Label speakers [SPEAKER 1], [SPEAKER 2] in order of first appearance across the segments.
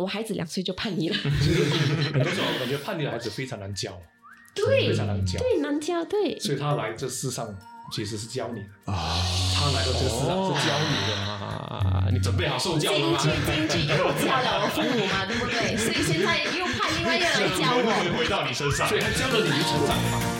[SPEAKER 1] 我孩子两岁就叛逆了，
[SPEAKER 2] 很多时候我感觉叛逆的孩子非常难教，
[SPEAKER 1] 对
[SPEAKER 2] 非常难教，
[SPEAKER 1] 对，难教，对，
[SPEAKER 2] 所以他来这世上其实是教你的，
[SPEAKER 3] 啊，
[SPEAKER 2] 他来到这个世上是教你的。
[SPEAKER 4] 啊，你准备好受教了吗？
[SPEAKER 1] 京剧京剧，因为我教了我父母嘛，对不对？所以现在又叛逆，另外又来教我。
[SPEAKER 4] 回到你身上，
[SPEAKER 2] 所以他教了你就成长了嘛。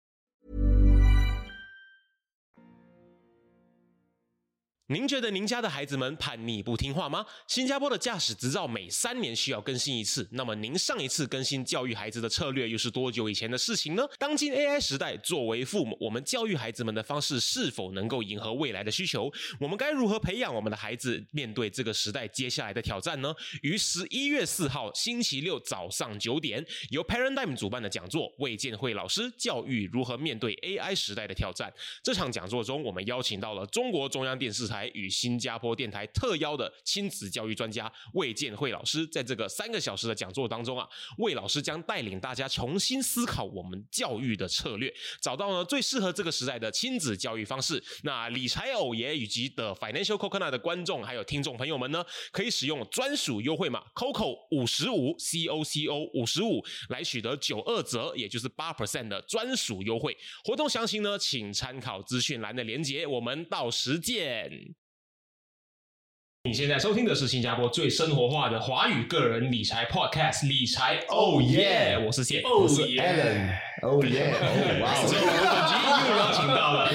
[SPEAKER 4] 您觉得您家的孩子们叛逆不听话吗？新加坡的驾驶执照每三年需要更新一次，那么您上一次更新教育孩子的策略又是多久以前的事情呢？当今 AI 时代，作为父母，我们教育孩子们的方式是否能够迎合未来的需求？我们该如何培养我们的孩子面对这个时代接下来的挑战呢？于十一月四号星期六早上九点，由 Paradigm 主办的讲座，魏建慧老师教育如何面对 AI 时代的挑战。这场讲座中，我们邀请到了中国中央电视台与新加坡电台特邀的亲子教育专家魏建慧老师。在这个三个小时的讲座当中啊，魏老师将带领大家重新思考我们教育的策略，找到呢最适合这个时代的亲子教育方式。那理财偶爷以及的 Financial Coconut 的观众还有听众朋友们呢，可以使用专属优惠码 Coco 五十五 C O C O 五十五来取得九二折，也就是八 percent 的专属优惠。活动详情呢，请参考资讯栏的连接。我们到时见。你现在收听的是新加坡最生活化的华语个人理财 Podcast《理财 Oh Yeah》，我是谢。
[SPEAKER 3] Oh yeah！哦哇
[SPEAKER 4] 所以我们本集又邀请到了，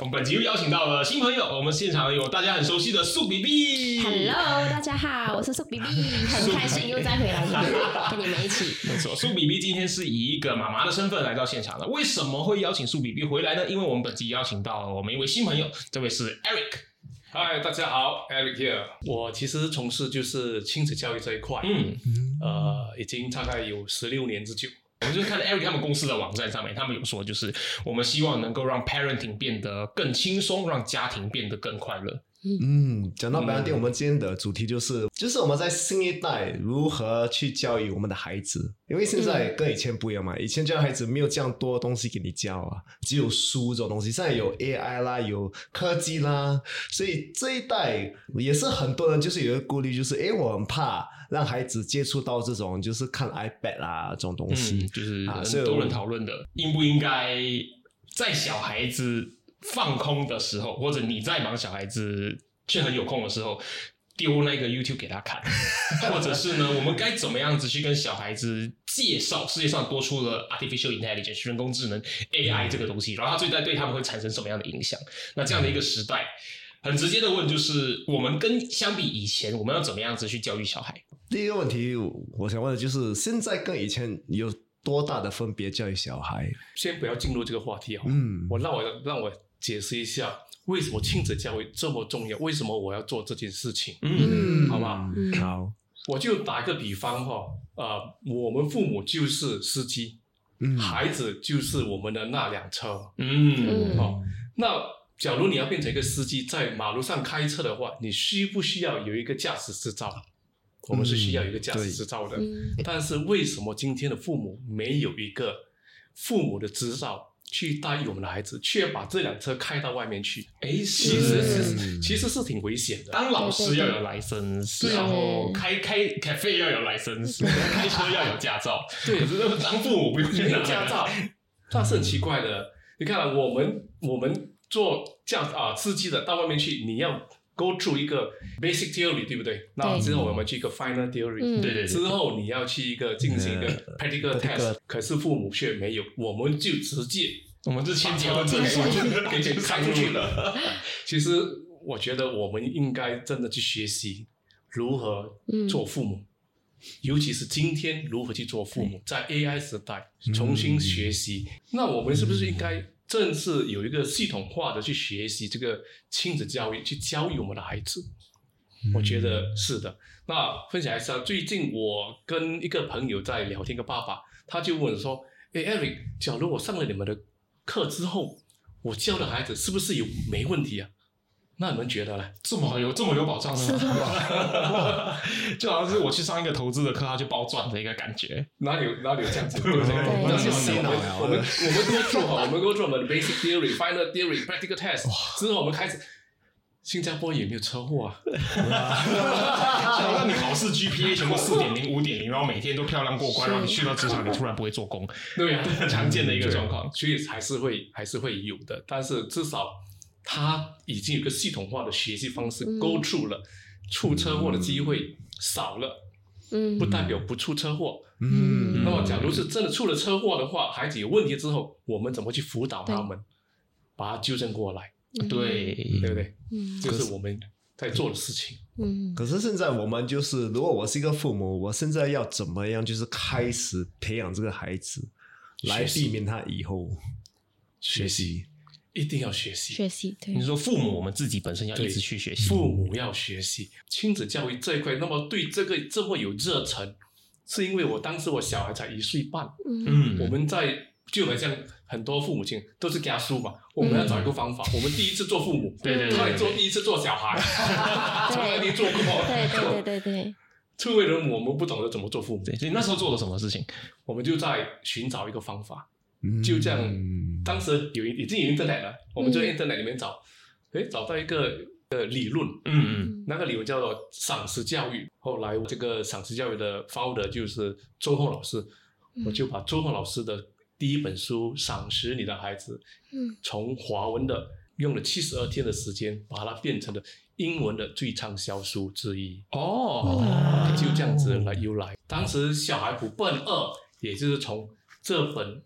[SPEAKER 4] 我们本集又邀请到了新朋友，我们现场有大家很熟悉的素 B B。
[SPEAKER 1] Hello，大家好，我是苏 B B，，很开心又再回来这边跟你们一起。
[SPEAKER 4] 没错，苏 B B 今天是以一个妈妈的身份来到现场的。为什么会邀请苏 B B 回来呢？因为我们本集邀请到了我们一位新朋友，这位是 Eric。
[SPEAKER 2] 嗨，大家好，Eric here。我其实从事就是亲子教育这一块，
[SPEAKER 4] 嗯，
[SPEAKER 2] 呃，已经大概有十六年之久。
[SPEAKER 4] 我们就是看 Eric 他们公司的网站上面，他们有说，就是我们希望能够让 parenting 变得更轻松，让家庭变得更快乐。
[SPEAKER 3] 嗯，讲到白兰店，我们今天的主题就是，就是我们在新一代如何去教育我们的孩子，因为现在跟以前不一样嘛，以前教孩子没有这样多东西给你教啊，只有书这种东西，现在有 AI 啦，有科技啦，所以这一代也是很多人就是有一个顾虑，就是诶，我很怕让孩子接触到这种就是看 iPad 啦这种东西，
[SPEAKER 4] 嗯，就是
[SPEAKER 3] 啊所以
[SPEAKER 4] 很多人讨论的，应不应该在小孩子放空的时候，或者你在忙小孩子却很有空的时候。丢那个 YouTube 给他看，或者是呢，我们该怎么样子去跟小孩子介绍世界上多出了 artificial intelligence 人工智能 AI 这个东西，然后它最在对他们会产生什么样的影响？那这样的一个时代，很直接的问就是，我们跟相比以前，我们要怎么样子去教育小孩？
[SPEAKER 3] 第一个问题，我想问的就是，现在跟以前有多大的分别？教育小孩，
[SPEAKER 2] 先不要进入这个话题哈，
[SPEAKER 3] 嗯
[SPEAKER 2] 我让我让我解释一下为什么亲子教育这么重要，为什么我要做这件事情。
[SPEAKER 4] 嗯，
[SPEAKER 2] 好吧？
[SPEAKER 3] 嗯。好，
[SPEAKER 2] 我就打一个比方哈、呃，我们父母就是司机，
[SPEAKER 3] 嗯。
[SPEAKER 2] 孩子就是我们的那辆车。
[SPEAKER 4] 嗯，
[SPEAKER 2] 哦，那假如你要变成一个司机，在马路上开车的话，你需不需要有一个驾驶执照？我们是需要一个驾驶执照的。
[SPEAKER 1] 嗯。
[SPEAKER 2] 但是为什么今天的父母没有一个父母的执照去带我们的孩子，却把这辆车开到外面去？
[SPEAKER 4] 哎，
[SPEAKER 2] 其
[SPEAKER 4] 其
[SPEAKER 2] 实是其实是挺危险的。
[SPEAKER 4] 当老师要有 license，
[SPEAKER 2] 对
[SPEAKER 4] 然后开开 cafe 要有 license，开车要有驾照。
[SPEAKER 2] 对
[SPEAKER 4] 可是当父母不用
[SPEAKER 2] 没有驾照，那是很奇怪的。你看、啊，我们我们做驾啊司机的到外面去，你要 go through 一个 basic theory，对不对？那之后我们去一个 final theory，、
[SPEAKER 1] 嗯。
[SPEAKER 4] 对对对，
[SPEAKER 2] 之后你要去一个进行一个 practical test，可是父母却没有，我们就直接
[SPEAKER 4] 我们就先结婚证书
[SPEAKER 2] 给给开出去了。其实我觉得我们应该真的去学习如何做父母。尤其是今天如何去做父母，在 AI 时代重新学习，那我们是不是应该正是有一个系统化的去学习这个亲子教育，去教育我们的孩子？我觉得是的。那分享一下，最近我跟一个朋友在聊天，一个爸爸他就问说：“哎，Eric，假如我上了你们的课之后，我教的孩子是不是有没问题啊？”那你们觉得呢？
[SPEAKER 4] 这么有这么有保障呢？就好像是我去上一个投资的课，他就包赚的一个感觉。
[SPEAKER 2] 哪里有哪里有这样子？对不对？
[SPEAKER 1] 对
[SPEAKER 3] 是洗脑呀
[SPEAKER 2] 我们我们 go through 哈，我们 go through 我们的 basic theory、final theory、practical test 之后，我们开始。新加坡也没有车祸啊，
[SPEAKER 4] 那 你考试 GPA 全部四点零、五点零，然后每天都漂亮过关，然后你去到职场，你突然不会做工，
[SPEAKER 2] 对啊，
[SPEAKER 4] 很常见的一个状况。
[SPEAKER 2] 所以还是会还是会有的，但是至少他已经有个系统化的学习方式勾住了，出车祸的机会少了，
[SPEAKER 1] 嗯。
[SPEAKER 2] 不代表不出车祸。
[SPEAKER 3] 嗯。
[SPEAKER 2] 那么，假如是真的出了车祸的话，孩子有问题之后，我们怎么去辅导他们，把他纠正过来，
[SPEAKER 4] 对，
[SPEAKER 2] 对不对？
[SPEAKER 1] 嗯。
[SPEAKER 2] 这是我们在做的事情。
[SPEAKER 1] 嗯。
[SPEAKER 3] 可是现在我们就是，如果我是一个父母，我现在要怎么样，就是开始培养这个孩子，来避免他以后学习。
[SPEAKER 2] 一定要学习，
[SPEAKER 1] 学习对
[SPEAKER 4] 你说父母，我们自己本身要一直去学习。
[SPEAKER 2] 父母要学习亲子教育这一块。那么对这个这么有热忱，是因为我当时我小孩才一岁半，
[SPEAKER 1] 嗯
[SPEAKER 4] 嗯，
[SPEAKER 2] 我们在就好像很多父母亲都是家书嘛，我们要找一个方法。我们第一次做父母，
[SPEAKER 4] 对对对
[SPEAKER 2] 他也做第一次做小孩，从来没做过。
[SPEAKER 1] 对对对对对，
[SPEAKER 2] 作为人母，我们不懂得怎么做父母，
[SPEAKER 4] 对，所以那时候做了什么事情？
[SPEAKER 2] 我们就在寻找一个方法。
[SPEAKER 3] 嗯
[SPEAKER 2] 就这样，当时有已经有 internet 了，我们就在
[SPEAKER 1] 嗯
[SPEAKER 2] internet 里面找，诶，找到一个呃理论，
[SPEAKER 4] 嗯
[SPEAKER 2] 那个理论叫做赏识教育。后来这个赏识教育的 founder 就是周厚老师，我就把周厚老师的第一本书《赏识你的孩子》，
[SPEAKER 1] 嗯，
[SPEAKER 2] 从华文的用了七十二天的时间，把它变成了英文的最畅销书之一。
[SPEAKER 4] 哦，
[SPEAKER 2] 就这样子来由来。当时《小孩不笨二》也就是从这本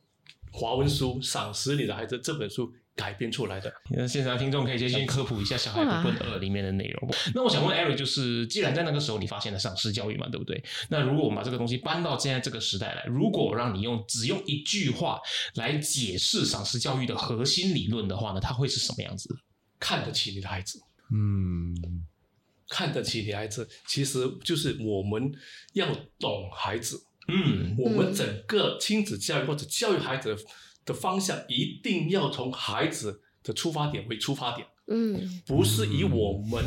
[SPEAKER 2] 华文书《赏识你的孩子》这本书改编出来的。
[SPEAKER 4] 那现场听众可以先先科普一下《小孩不笨二》里面的内容。那我想问 Eric，就是既然在那个时候你发现了赏识教育嘛，对不对？那如果我们把这个东西搬到现在这个时代来，如果让你用只用一句话来解释赏识教育的核心理论的话呢，它会是什么样子？
[SPEAKER 2] 看得起你的孩子，
[SPEAKER 3] 嗯
[SPEAKER 2] 看得起你的孩子，其实就是我们要懂孩子。
[SPEAKER 4] 嗯
[SPEAKER 2] 我们整个亲子教育或者教育孩子的的方向，一定要从孩子的出发点为出发点，
[SPEAKER 1] 嗯。
[SPEAKER 2] 不是以我们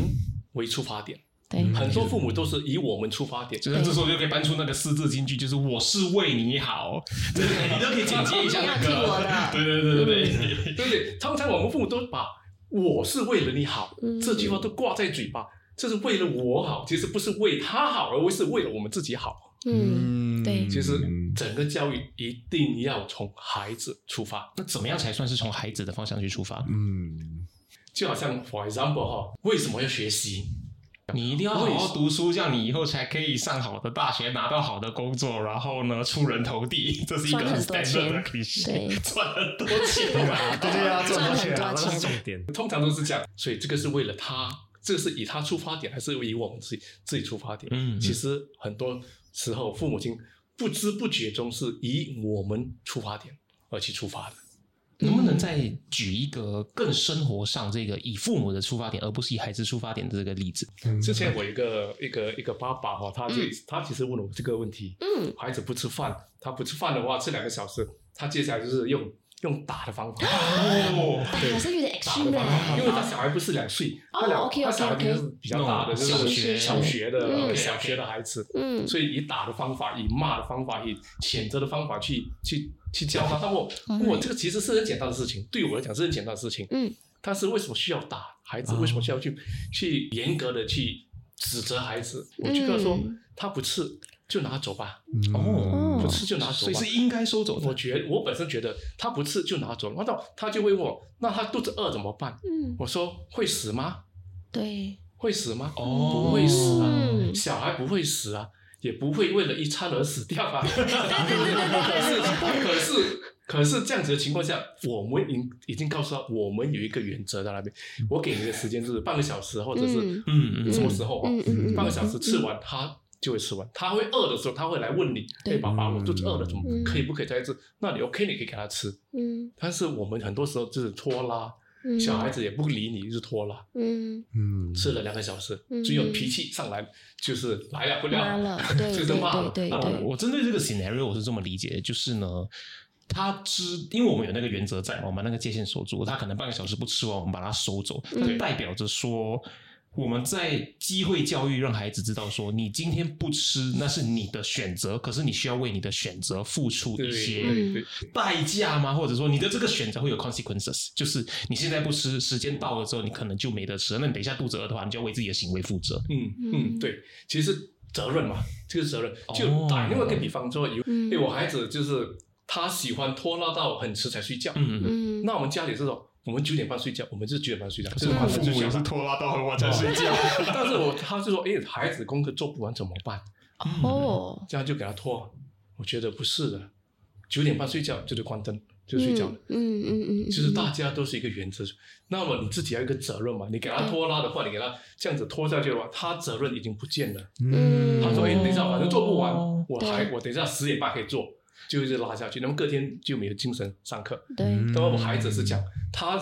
[SPEAKER 2] 为出发点。
[SPEAKER 1] 对，
[SPEAKER 2] 很多父母都是以我们出发点，
[SPEAKER 4] 就是这时候就可以搬出那个四字金句，就是“我是为你好”，对你都可以剪接一下那个，
[SPEAKER 1] 的
[SPEAKER 4] 对对对对？对。
[SPEAKER 2] 对不对？通常我们父母都把“我是为了你好”
[SPEAKER 1] 嗯。
[SPEAKER 2] 这句话都挂在嘴巴，这是为了我好，其实不是为他好，而是为了我们自己好。
[SPEAKER 1] 嗯对。
[SPEAKER 2] 其实整个教育一定要从孩子出发，
[SPEAKER 4] 那怎么样才算是从孩子的方向去出发？
[SPEAKER 3] 嗯。
[SPEAKER 2] 就好像 for example 哈，为什么要学习？
[SPEAKER 4] 你一定要好好读书，这样你以后才可以上好的大学，拿到好的工作，然后呢出人头地，这是一个
[SPEAKER 1] 赚很多
[SPEAKER 4] standard 的
[SPEAKER 1] 钱
[SPEAKER 4] cliché。
[SPEAKER 1] 对。
[SPEAKER 4] 赚很多钱。
[SPEAKER 3] 啊，对对啊，
[SPEAKER 1] 赚很多
[SPEAKER 3] 那是重点。
[SPEAKER 2] 通常都是这样，所以这个是为了他，这个是以他出发点，还是以我们自己自己出发点？
[SPEAKER 4] 嗯嗯
[SPEAKER 2] 其实很多时候父母亲不知不觉中是以我们出发点而去出发的。
[SPEAKER 4] 能不能再举一个更生活上这个以父母的出发点，而不是以孩子出发点的这个例子？
[SPEAKER 2] 之前我一个一个一个爸爸哈，他就、他其实问了我这个问题，
[SPEAKER 1] 嗯，
[SPEAKER 2] 孩子不吃饭，他不吃饭的话，吃两个小时，他接下来就是用用打的方法。
[SPEAKER 4] 哦，
[SPEAKER 1] 好像有点
[SPEAKER 2] 打
[SPEAKER 1] extreme
[SPEAKER 2] 的方法，因为他小孩不是两岁，
[SPEAKER 1] 哦
[SPEAKER 2] 他两他小孩就是比较大的，就是
[SPEAKER 4] 小学。
[SPEAKER 2] 小学的
[SPEAKER 1] 嗯。
[SPEAKER 2] 小学的孩子，
[SPEAKER 1] 嗯。
[SPEAKER 2] 所以以打的方法，以骂的方法，以谴责的方法去去去教他。他问我，我这个其实是很简单的事情，对我来讲是很简单的事情。
[SPEAKER 1] 嗯，
[SPEAKER 2] 但是为什么需要打孩子？为什么需要去去严格的去指责孩子？我就跟他说
[SPEAKER 1] 嗯，
[SPEAKER 2] 他不吃就拿走吧，
[SPEAKER 4] 哦，
[SPEAKER 2] 不吃就拿走吧
[SPEAKER 4] 所以是。应该收走的。
[SPEAKER 2] 我觉我本身觉得他不吃就拿走，然后他就会问我，那他肚子饿怎么办？
[SPEAKER 1] 嗯，
[SPEAKER 2] 我说会死吗？
[SPEAKER 1] 对，
[SPEAKER 2] 会死吗？
[SPEAKER 4] 哦
[SPEAKER 2] 不会死啊，
[SPEAKER 1] 嗯
[SPEAKER 2] 小孩不会死啊，也不会为了一餐而死掉啊。可是，可是，可是这样子的情况下，我们已已经告诉他，我们有一个原则在那边。我给你的时间就是半个小时，或者是
[SPEAKER 1] 嗯
[SPEAKER 2] 什么时候啊？半个小时吃完，他就会吃完。他会饿的时候，他会来问你：“
[SPEAKER 1] 对
[SPEAKER 2] 哎，爸爸，我肚子饿了，怎么
[SPEAKER 1] 嗯。
[SPEAKER 2] 可以不可以再吃？”那你 OK，你可以给他吃。
[SPEAKER 1] 嗯。
[SPEAKER 2] 但是我们很多时候就是拖拉，
[SPEAKER 1] 嗯，
[SPEAKER 2] 小孩子也不理你，就是拖拉，
[SPEAKER 1] 嗯。
[SPEAKER 3] 嗯，
[SPEAKER 2] 吃了两个小时，
[SPEAKER 1] 嗯。
[SPEAKER 2] 只有脾气上来就是来了不
[SPEAKER 1] 骂
[SPEAKER 2] 了，
[SPEAKER 1] 了，
[SPEAKER 2] 就
[SPEAKER 1] 对
[SPEAKER 2] 是骂了。
[SPEAKER 1] 对对
[SPEAKER 4] 呃，
[SPEAKER 1] 对，
[SPEAKER 4] 我针对这个 scenario 我是这么理解的，就是呢，他知，因为我们有那个原则在嘛，我们把那个界限守住，他可能半个小时不吃完，我们把它收走，
[SPEAKER 1] 嗯。
[SPEAKER 4] 就代表着说。我们在机会教育，让孩子知道说，你今天不吃那是你的选择，可是你需要为你的选择付出一些
[SPEAKER 2] 对对，
[SPEAKER 4] 代价吗？或者说你的这个选择会有 consequences，就是你现在不吃，时间到了之后你可能就没得吃了，那你等一下肚子饿的话，你就要为自己的行为负责。
[SPEAKER 2] 嗯
[SPEAKER 1] 嗯
[SPEAKER 2] 嗯，对，其实责任嘛，这个责任。
[SPEAKER 4] 哦
[SPEAKER 2] 就打另外一个比方说，有
[SPEAKER 1] 嗯。
[SPEAKER 2] 哎，我孩子就是他喜欢拖拉到很迟才睡觉，
[SPEAKER 4] 嗯嗯，
[SPEAKER 1] 嗯，
[SPEAKER 2] 那我们家里这种，我们九点半睡觉，我们是九点半睡觉，这
[SPEAKER 4] 是
[SPEAKER 2] 是马
[SPEAKER 4] 我父母也是。拖拉到很晚才睡觉。
[SPEAKER 2] 但是我他就说，哎，孩子功课做不完怎么办？
[SPEAKER 1] 哦，
[SPEAKER 2] 这样就给他拖。我觉得不是的，九点半睡觉就得关灯就睡觉了。
[SPEAKER 1] 嗯嗯嗯，
[SPEAKER 2] 就是大家都是一个原则，那么你自己要一个责任嘛。你给他拖拉的话，你给他这样子拖下去的话，他责任已经不见了。
[SPEAKER 1] 嗯
[SPEAKER 2] 他说：“哎，等一下，反正做不完
[SPEAKER 4] 哦，
[SPEAKER 2] 我还我等一下十点半可以做，就一直拉下去。那么隔天就没有精神上课。
[SPEAKER 1] 对，
[SPEAKER 2] 那么我孩子是讲，他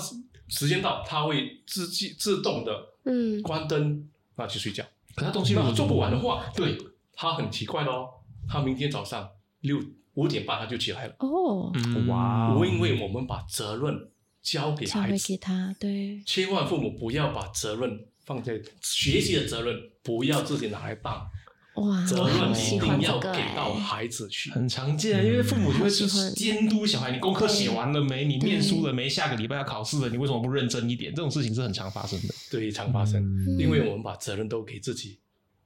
[SPEAKER 2] 时间到，他会自己自动的
[SPEAKER 1] 嗯
[SPEAKER 2] 关灯，那去睡觉。
[SPEAKER 4] 可他东西如果
[SPEAKER 2] 做不完的话，
[SPEAKER 4] 对，
[SPEAKER 2] 他很奇怪咯，他明天早上六五点半他就起来了。
[SPEAKER 1] 哦，
[SPEAKER 4] 嗯
[SPEAKER 3] 哇哦
[SPEAKER 2] 因为我们把责任交给孩子
[SPEAKER 1] 交给，他，对，
[SPEAKER 2] 千万父母不要把责任放在学习的责任，不要自己拿来当，
[SPEAKER 1] 哇，
[SPEAKER 2] 责任一定要
[SPEAKER 1] 这个
[SPEAKER 2] 给到
[SPEAKER 1] 哎，
[SPEAKER 2] 孩子去。
[SPEAKER 4] 很常见，因为父母就会就是
[SPEAKER 1] 好喜欢
[SPEAKER 4] 监督小孩，你功课写完了没？你念书了没？下个礼拜要考试了，你为什么不认真一点？这种事情是很常发生的。
[SPEAKER 2] 对，常发生，
[SPEAKER 1] 嗯
[SPEAKER 2] 因为我们把责任都给自己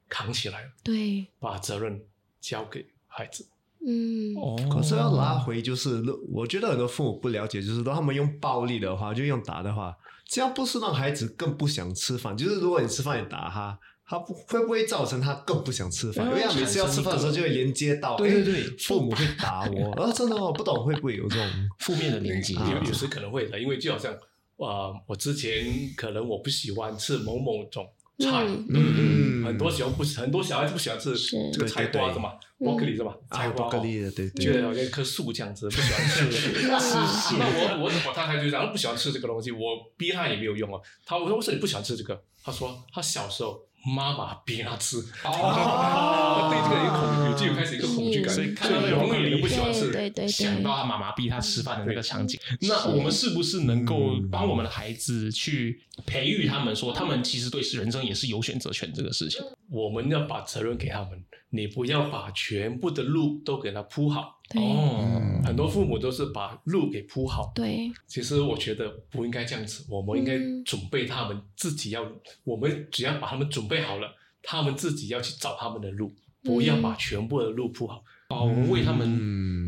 [SPEAKER 2] 扛起来了，
[SPEAKER 1] 对，
[SPEAKER 2] 把责任交给孩子。
[SPEAKER 1] 嗯，
[SPEAKER 4] 哦
[SPEAKER 3] 可是要拉回，就是我觉得很多父母不了解，就是说他们用暴力的话，就用打的话，这样不是让孩子更不想吃饭？就是如果你吃饭你打他，他不会不会造成他更不想吃饭？因为他每次要吃饭的时候就会连接到，诶
[SPEAKER 4] 对对对
[SPEAKER 3] 父母会打我，啊，真的哦，不懂会不会有这种？
[SPEAKER 4] 负面的连接，
[SPEAKER 2] 有有时可能会的，因为就好像呃，我之前可能我不喜欢吃某某种菜，
[SPEAKER 1] 嗯
[SPEAKER 3] 嗯
[SPEAKER 2] 很多喜欢不很多小孩子不喜欢吃
[SPEAKER 1] 是
[SPEAKER 2] 这个菜
[SPEAKER 3] 对对对
[SPEAKER 2] 瓜的嘛，伯克利是吧？菜
[SPEAKER 3] 啊，
[SPEAKER 2] 瓜
[SPEAKER 3] 不可以的，对对
[SPEAKER 2] 觉得好像一棵树这样子，不喜欢吃。
[SPEAKER 1] 是
[SPEAKER 2] 那我我我太太就讲不喜欢吃这个东西，我逼他也没有用啊。他我说为什么你不喜欢吃这个？他说他小时候妈妈逼他吃，哦对这个有恐有就有开始一个恐惧感，
[SPEAKER 1] 所
[SPEAKER 4] 以看
[SPEAKER 2] 所以
[SPEAKER 4] 到那种
[SPEAKER 2] 永远都不喜欢吃。
[SPEAKER 1] 对对，
[SPEAKER 4] 想到他妈妈逼他吃饭的那个场景，那我们是不是能够帮我们的孩子去培育他们，说他们其实对人生也是有选择权这个事情？
[SPEAKER 2] 我们要把责任给他们，你不要把全部的路都给他铺好。
[SPEAKER 1] 对。
[SPEAKER 4] 哦，
[SPEAKER 2] 很多父母都是把路给铺好，
[SPEAKER 1] 对，
[SPEAKER 2] 其实我觉得不应该这样子，我们应该
[SPEAKER 1] 嗯。
[SPEAKER 2] 准备他们自己要，我们只要把他们准备好了，他们自己要去找他们的路，不要把全部的路铺好。
[SPEAKER 4] 哦，我们为他们
[SPEAKER 3] 嗯，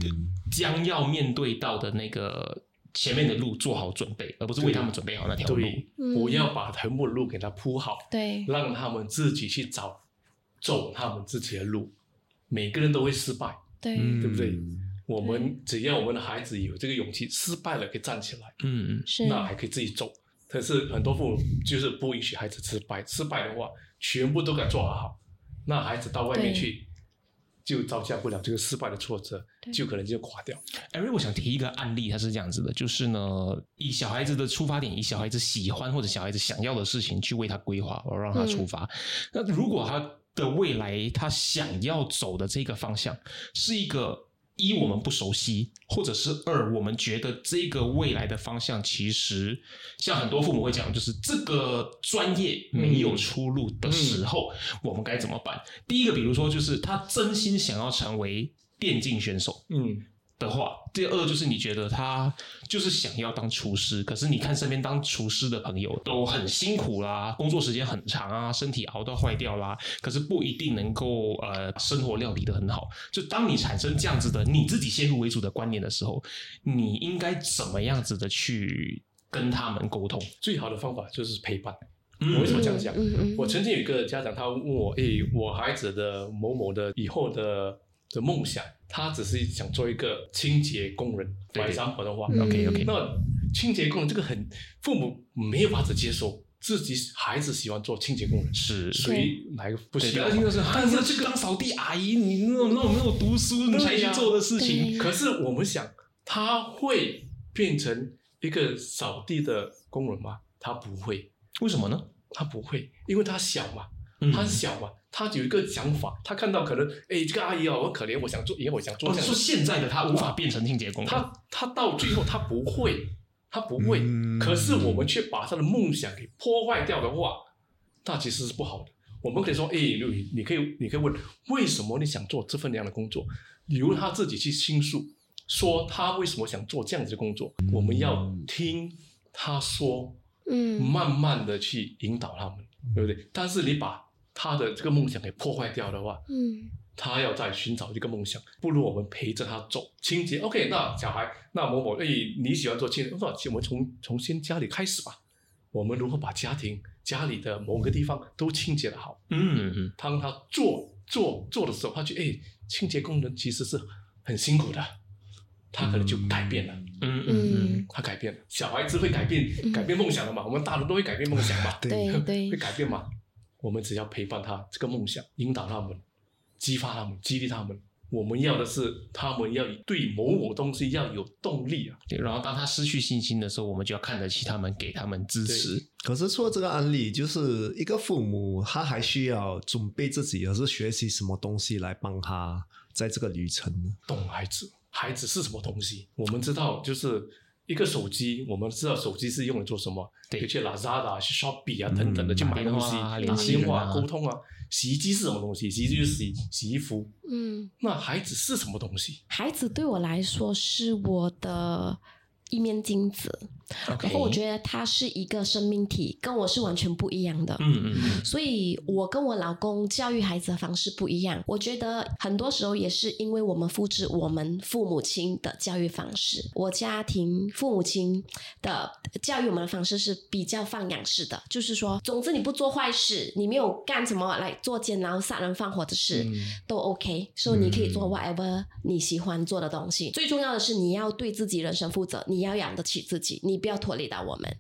[SPEAKER 4] 将要面对到的那个前面的路做好准备，而不是为他们准备好那条路。
[SPEAKER 2] 对，不要把全部的路给他铺好，
[SPEAKER 1] 对，
[SPEAKER 2] 让他们自己去找走他们自己的路。每个人都会失败，
[SPEAKER 1] 对，
[SPEAKER 2] 对不对？我们只要我们的孩子有这个勇气，失败了可以站起来，
[SPEAKER 4] 嗯，
[SPEAKER 1] 是，
[SPEAKER 2] 那还可以自己走。可是很多父母就是不允许孩子失败，失败的话，全部都给他做好，那孩子到外面去就招架不了这个失败的挫折，
[SPEAKER 1] 对
[SPEAKER 2] 就可能就垮掉。
[SPEAKER 4] 艾瑞，我想提一个案例，它是这样子的，就是呢，以小孩子的出发点，以小孩子喜欢或者小孩子想要的事情去为他规划，我让他出发。那如果他的未来他想要走的这个方向是一个一我们不熟悉，或者是二我们觉得这个未来的方向其实像很多父母会讲，就是这个专业没有出路的时候，我们该怎么办？第一个，比如说就是他真心想要成为电竞选手，
[SPEAKER 2] 嗯，
[SPEAKER 4] 的话，第二就是你觉得他就是想要当厨师，可是你看身边当厨师的朋友都很辛苦啦，工作时间很长啊，身体熬到坏掉啦，可是不一定能够呃生活料理的很好。就当你产生这样子的你自己先入为主的观念的时候，你应该怎么样子的去跟他们沟通？
[SPEAKER 2] 最好的方法就是陪伴。
[SPEAKER 4] 嗯
[SPEAKER 2] 我为什么这样讲？
[SPEAKER 1] 嗯嗯，
[SPEAKER 2] 我曾经有一个家长，他问我：“诶，我孩子的某某的以后的的梦想，他只是想做一个清洁工人。
[SPEAKER 4] 对。
[SPEAKER 2] for example 的话，
[SPEAKER 1] 嗯。
[SPEAKER 4] OK OK，
[SPEAKER 2] 那清洁工人这个很父母没有法子接受自己孩子喜欢做清洁工人，
[SPEAKER 4] 是。
[SPEAKER 2] 谁哪个不
[SPEAKER 4] 对，
[SPEAKER 2] 喜欢但是
[SPEAKER 4] 这个当扫地阿姨，你那种那种没有读书你才去做的事情，
[SPEAKER 2] 可是我们想，他会变成一个扫地的工人吗？他不会，
[SPEAKER 4] 为什么呢？
[SPEAKER 2] 他不会，因为他小嘛，
[SPEAKER 4] 嗯。
[SPEAKER 2] 他小嘛，他有一个想法，他看到可能，哎，这个阿姨哦，很可怜，我想做，以后我想做
[SPEAKER 4] 我。说现在的他无法变成清洁工人，
[SPEAKER 2] 他他到最后他不会，他不会，
[SPEAKER 3] 嗯
[SPEAKER 2] 可是我们却把他的梦想给破坏掉的话，那其实是不好的。我们可以说，哎，你你可以你可以问，为什么你想做这份那样的工作？由他自己去倾诉，说他为什么想做这样子的工作。我们要听他说，
[SPEAKER 1] 嗯
[SPEAKER 2] 慢慢的去引导他们，对不对？但是你把他的这个梦想给破坏掉的话，
[SPEAKER 1] 嗯
[SPEAKER 2] 他要再寻找一个梦想，不如我们陪着他走清洁。OK，那小孩，那某某，哎，你喜欢做清洁，那我们从从先家里开始吧。我们如何把家庭、家里的某个地方都清洁的好？
[SPEAKER 4] 嗯嗯
[SPEAKER 2] 当他做做做的时候，他觉得，哎，清洁工人其实是很辛苦的，他可能就改变了。
[SPEAKER 4] 嗯嗯嗯，
[SPEAKER 2] 他改变了，小孩子会改变，改变梦想的嘛。我们大人都会改变梦想嘛，
[SPEAKER 1] 对对
[SPEAKER 2] 会改变嘛。我们只要陪伴他这个梦想，引导他们，激发他们，激励他们。我们要的是他们要对某某东西要有动力啊。
[SPEAKER 4] 对。然后当他失去信心的时候，我们就要看得起他们，给他们支持。
[SPEAKER 3] 可是说这个案例，就是一个父母，他还需要准备自己，而是学习什么东西来帮他在这个旅程呢？
[SPEAKER 2] 懂孩子，孩子是什么东西？我们知道，就是一个手机，我们知道手机是用来做什么？
[SPEAKER 4] 对
[SPEAKER 2] 可以去 Lazada、去 Shopee 啊等等的去买东西，打
[SPEAKER 4] 联系
[SPEAKER 2] 电话沟通啊。洗衣机是什么东西？洗衣机就是洗洗衣服。
[SPEAKER 1] 嗯，
[SPEAKER 2] 那孩子是什么东西？
[SPEAKER 1] 孩子对我来说是我的一面镜子然后我觉得他是一个生命体，跟我是完全不一样的。
[SPEAKER 4] 嗯嗯嗯，
[SPEAKER 1] 所以我跟我老公教育孩子的方式不一样。我觉得很多时候也是因为我们复制我们父母亲的教育方式。我家庭父母亲的教育我们的方式是比较放养式的，就是说，总之你不做坏事，你没有干什么来做奸牢、杀人放火的事，都 OK。所以你可以做 whatever 你喜欢做的东西。最重要的是你要对自己人生负责，你要养得起自己，你不要拖累到我们。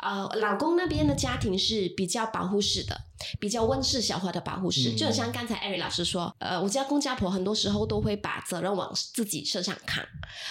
[SPEAKER 1] 呃，老公那边的家庭是比较保护式的，比较温室小花的保护式，就很像刚才艾瑞老师说，呃，我家公家婆很多时候都会把责任往自己身上扛，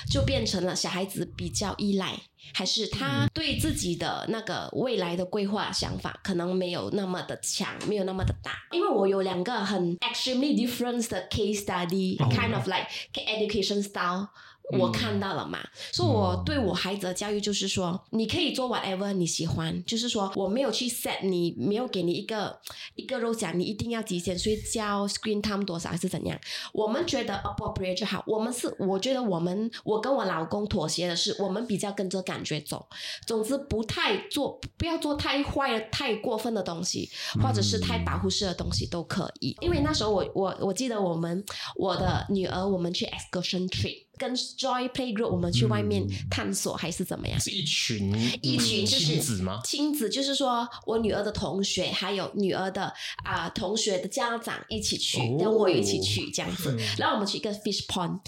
[SPEAKER 1] 就变成了小孩子比较依赖，还是他对自己的那个未来的规划想法可能没有那么的强，没有那么的大。因为我有两个很 extremely different 的 case study，kind、of like education style。我看到了嘛，所以我对我孩子的教育就是说，你可以做 whatever 你喜欢，就是说我没有去 set 你，没有给你一个一个肉讲，你一定要几点睡觉，screen time 多少还是怎样，我们觉得 appropriate 就好。我们是，我觉得我们我跟我老公妥协的是，我们比较跟着感觉走，总之不太做，不要做太坏、太过分的东西，或者是太保护式的东西都可以。因为那时候我我我记得我们我的女儿我们去 excursion trip。跟 Joy Playgroup 我们去外面探索还是怎么样？
[SPEAKER 4] 是一群
[SPEAKER 1] 一群就是
[SPEAKER 4] 亲子吗？
[SPEAKER 1] 亲子就是说我女儿的同学，还有女儿的啊、同学的家长一起去，
[SPEAKER 4] 哦
[SPEAKER 1] 然后我也一起去这样子。然后我们去一个 fish pond。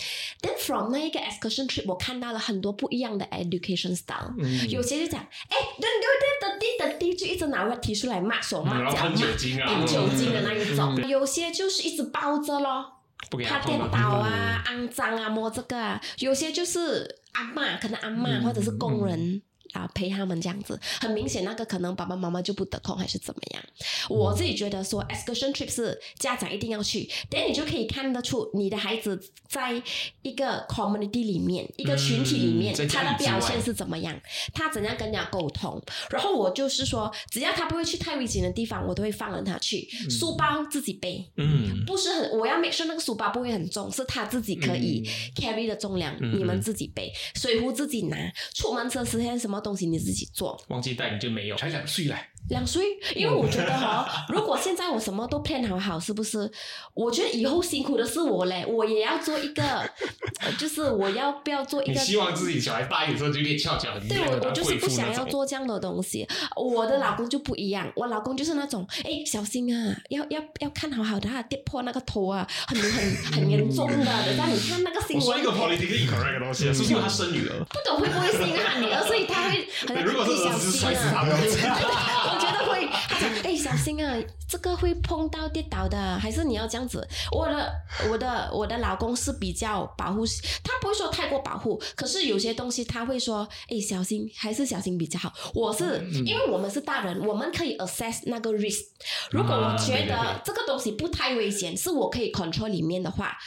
[SPEAKER 1] Then from 那一个 excursion trip，我看到了很多不一样的 education style。有些就讲，哎，对对对，的滴的滴，就一直拿问题出来骂手骂脚骂，
[SPEAKER 4] 喷酒精啊
[SPEAKER 1] 喷酒精的那一种。有些就是一直包着咯。
[SPEAKER 4] 不给
[SPEAKER 1] 怕
[SPEAKER 4] 他碰吗
[SPEAKER 1] 电倒啊、肮脏啊、摸这个啊，有些就是阿妈，可能阿嬷、或者是工人。啊，陪他们这样子，很明显那个可能爸爸妈妈就不得空还是怎么样。我自己觉得说，excursion trip 是家长一定要去，但你就可以看得出你的孩子在一个 community 里面，一个群体里面，他的表现是怎么样，他怎样跟人家沟通。然后我就是说，只要他不会去太危险的地方，我都会放任他去。书包自己背，
[SPEAKER 4] 嗯，
[SPEAKER 1] 不是很，我要 make sure 那个书包不会很重，是他自己可以 carry 的重量，
[SPEAKER 4] 嗯
[SPEAKER 1] 你们自己背，水壶自己拿，出门车时间什么东西你自己做。
[SPEAKER 4] 忘记带你就没有。
[SPEAKER 2] 才两岁嘞，
[SPEAKER 1] 两岁，因为我觉得哈，如果现在我什么都 plan 好好，是不是？我觉得以后辛苦的是我嘞，我也要做一个，呃就是我要不要做一个
[SPEAKER 4] 你希望自己小孩大一点之后就可以翘脚
[SPEAKER 1] 对我，我就是不想要
[SPEAKER 4] 做。
[SPEAKER 1] 做这样的东西。我的老公就不一样，我老公就是那种，哎，小心啊，要要要看好好的，啊跌破那个头啊，很很很严重的。等下你看那个新闻
[SPEAKER 4] 我说一，个 politically incorrect 的东西啊，是不是因为他生女儿？
[SPEAKER 1] 不懂会不会是因为他女儿，所以他会很小心啊。哎，小心啊，这个会碰到跌倒的，还是你要这样子？我的我的我的老公是比较保护，他不会说太过保护，可是有些东西他会说，哎，小心，还是小心比较好。我是因为我们是大人，我们可以 assess 那个 risk。如果我觉得这个东西不太危险，是我可以 control 里面的话，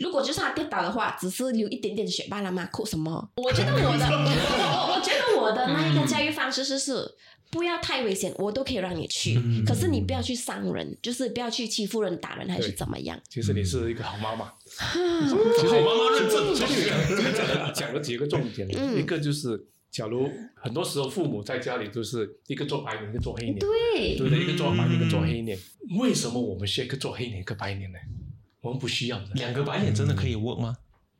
[SPEAKER 1] 如果就算他跌倒的话，只是流一点点血罢了嘛，哭什么？我觉得我的，我我觉得我的那一个教育方式是是。不要太危险，我都可以让你去。可是你不要去伤人，就是不要去欺负人、打人，还是怎么样？
[SPEAKER 2] 其实你是一个好妈妈，其实好妈妈认证。其实讲讲了几个重点，一个就是，假如很多时候父母在家里都是一个做白脸，一个做黑脸，
[SPEAKER 1] 对，
[SPEAKER 2] 对不对？一个做白脸，一个做黑脸。为什么我们需要一个做黑脸，一个白脸呢？我们不需要的。
[SPEAKER 4] 两个白脸真的可以 work 吗？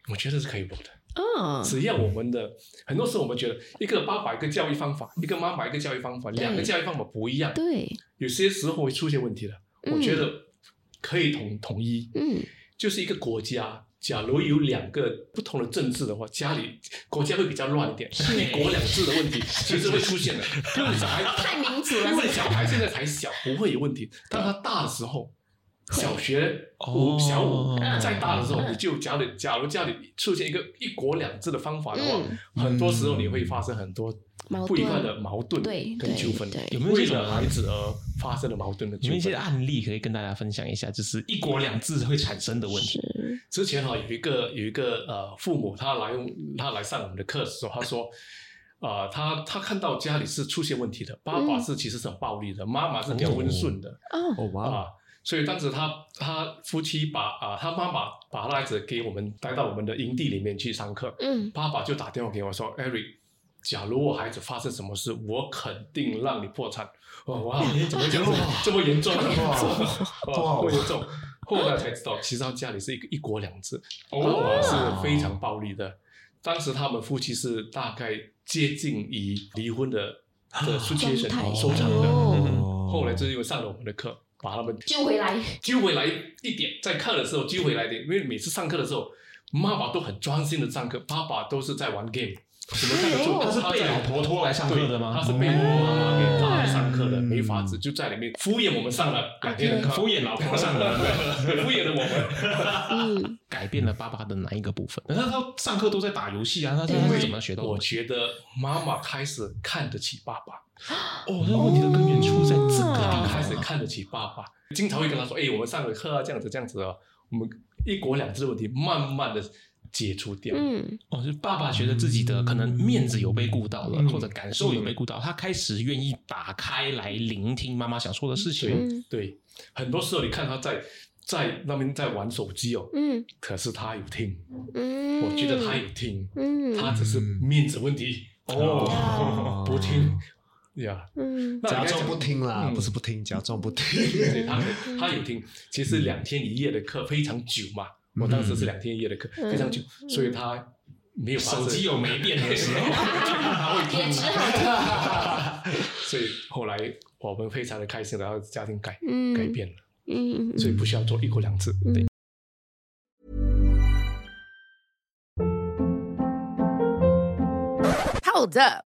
[SPEAKER 2] 我觉得是可以 work 的。
[SPEAKER 1] 嗯，
[SPEAKER 2] 只要我们的很多时候我们觉得一个爸爸一个教育方法，一个妈妈一个教育方法，两个教育方法不一样，
[SPEAKER 1] 对，
[SPEAKER 2] 有些时候会出现问题的。我觉得可以统统一，
[SPEAKER 1] 嗯，
[SPEAKER 2] 就是一个国家，假如有两个不同的政治的话，家里国家会比较乱一点，一国两制的问题其实会出现的。因 为小孩
[SPEAKER 1] 太民主了，
[SPEAKER 2] 因为小孩现在才小，不会有问题，当他大的时候。小学五小五再大的时候，你就假如假如家里出现一个一国两制的方法的话，很多时候你会发生很多不愉快的矛盾跟纠纷。
[SPEAKER 4] 有没有为了
[SPEAKER 2] 孩子而发生的矛盾的？
[SPEAKER 4] 有一些案例可以跟大家分享一下，就是一国两制会产生的问题。
[SPEAKER 2] 之前哈有一个有一个呃父母他来他来上我们的课的时候，他说啊他他看到家里是出现问题的，爸爸是其实是很暴力的，妈妈是比较温顺的。
[SPEAKER 3] 哦哇。
[SPEAKER 2] 所以当时他他夫妻把啊他妈妈把孩子给我们带到我们的营地里面去上课，
[SPEAKER 1] 嗯，
[SPEAKER 2] 爸爸就打电话给我说，Eric，假如我孩子发生什么事，我肯定让你破产。哇，你怎么讲这么严重？哇，这么严重。后来才知道，其实他家里是一个一国两制，爸爸是非常暴力的。当时他们夫妻是大概接近于离婚的的 situation 收场的。后来就是因为上了我们的课。把他们
[SPEAKER 1] 揪回来，
[SPEAKER 2] 揪回来一点，在课的时候揪回来一点，因为每次上课的时候，妈妈都很专心的上课，爸爸都是在玩 game。什么看得出
[SPEAKER 4] 他是被老婆拖来上课的吗？
[SPEAKER 2] 他是被妈妈给拉来上课的，没法子就在里面敷衍我们上了两天的课，
[SPEAKER 4] 敷衍老婆上了，
[SPEAKER 2] 敷衍了我
[SPEAKER 1] 们，
[SPEAKER 4] 改变了爸爸的哪一个部分？那他上课都在打游戏啊，他怎么学到？
[SPEAKER 2] 我觉得妈妈开始看得起爸爸。
[SPEAKER 4] 哦，那问题的根源出在这个，
[SPEAKER 2] 开始看得起爸爸，经常会跟他说：“哎，我们上个课啊，这样子，这样子啊，我们一国两制的问题，慢慢的解除掉。”
[SPEAKER 1] 嗯，
[SPEAKER 4] 哦，就爸爸觉得自己的可能面子有被顾到了，或者感受有被顾到，他开始愿意打开来聆听妈妈想说的事情。
[SPEAKER 2] 对，很多时候你看他在在那边在玩手机哦，
[SPEAKER 1] 嗯，
[SPEAKER 2] 可是他有听，
[SPEAKER 1] 嗯，
[SPEAKER 2] 我觉得他有听，
[SPEAKER 1] 嗯，
[SPEAKER 2] 他只是面子问题哦，不听。呀，
[SPEAKER 1] 嗯，
[SPEAKER 3] 假装不听啦，不是不听，假装不听。
[SPEAKER 2] 他他有听，其实两天一夜的课非常久嘛。我当时是两天一夜的课，非常久，所以他没有
[SPEAKER 4] 手机有没电的时候，他会听。
[SPEAKER 2] 所以后来我们非常的开心，然后家庭改改变了，
[SPEAKER 1] 嗯，
[SPEAKER 2] 所以不需要做一国两制。对。
[SPEAKER 5] Hold up.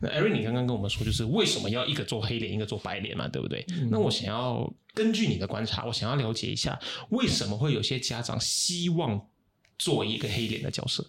[SPEAKER 4] 那艾瑞，你刚刚跟我们说，就是为什么要一个做黑脸，一个做白脸嘛，对不对？那我想要根据你的观察，我想要了解一下，为什么会有些家长希望做一个黑脸的角色？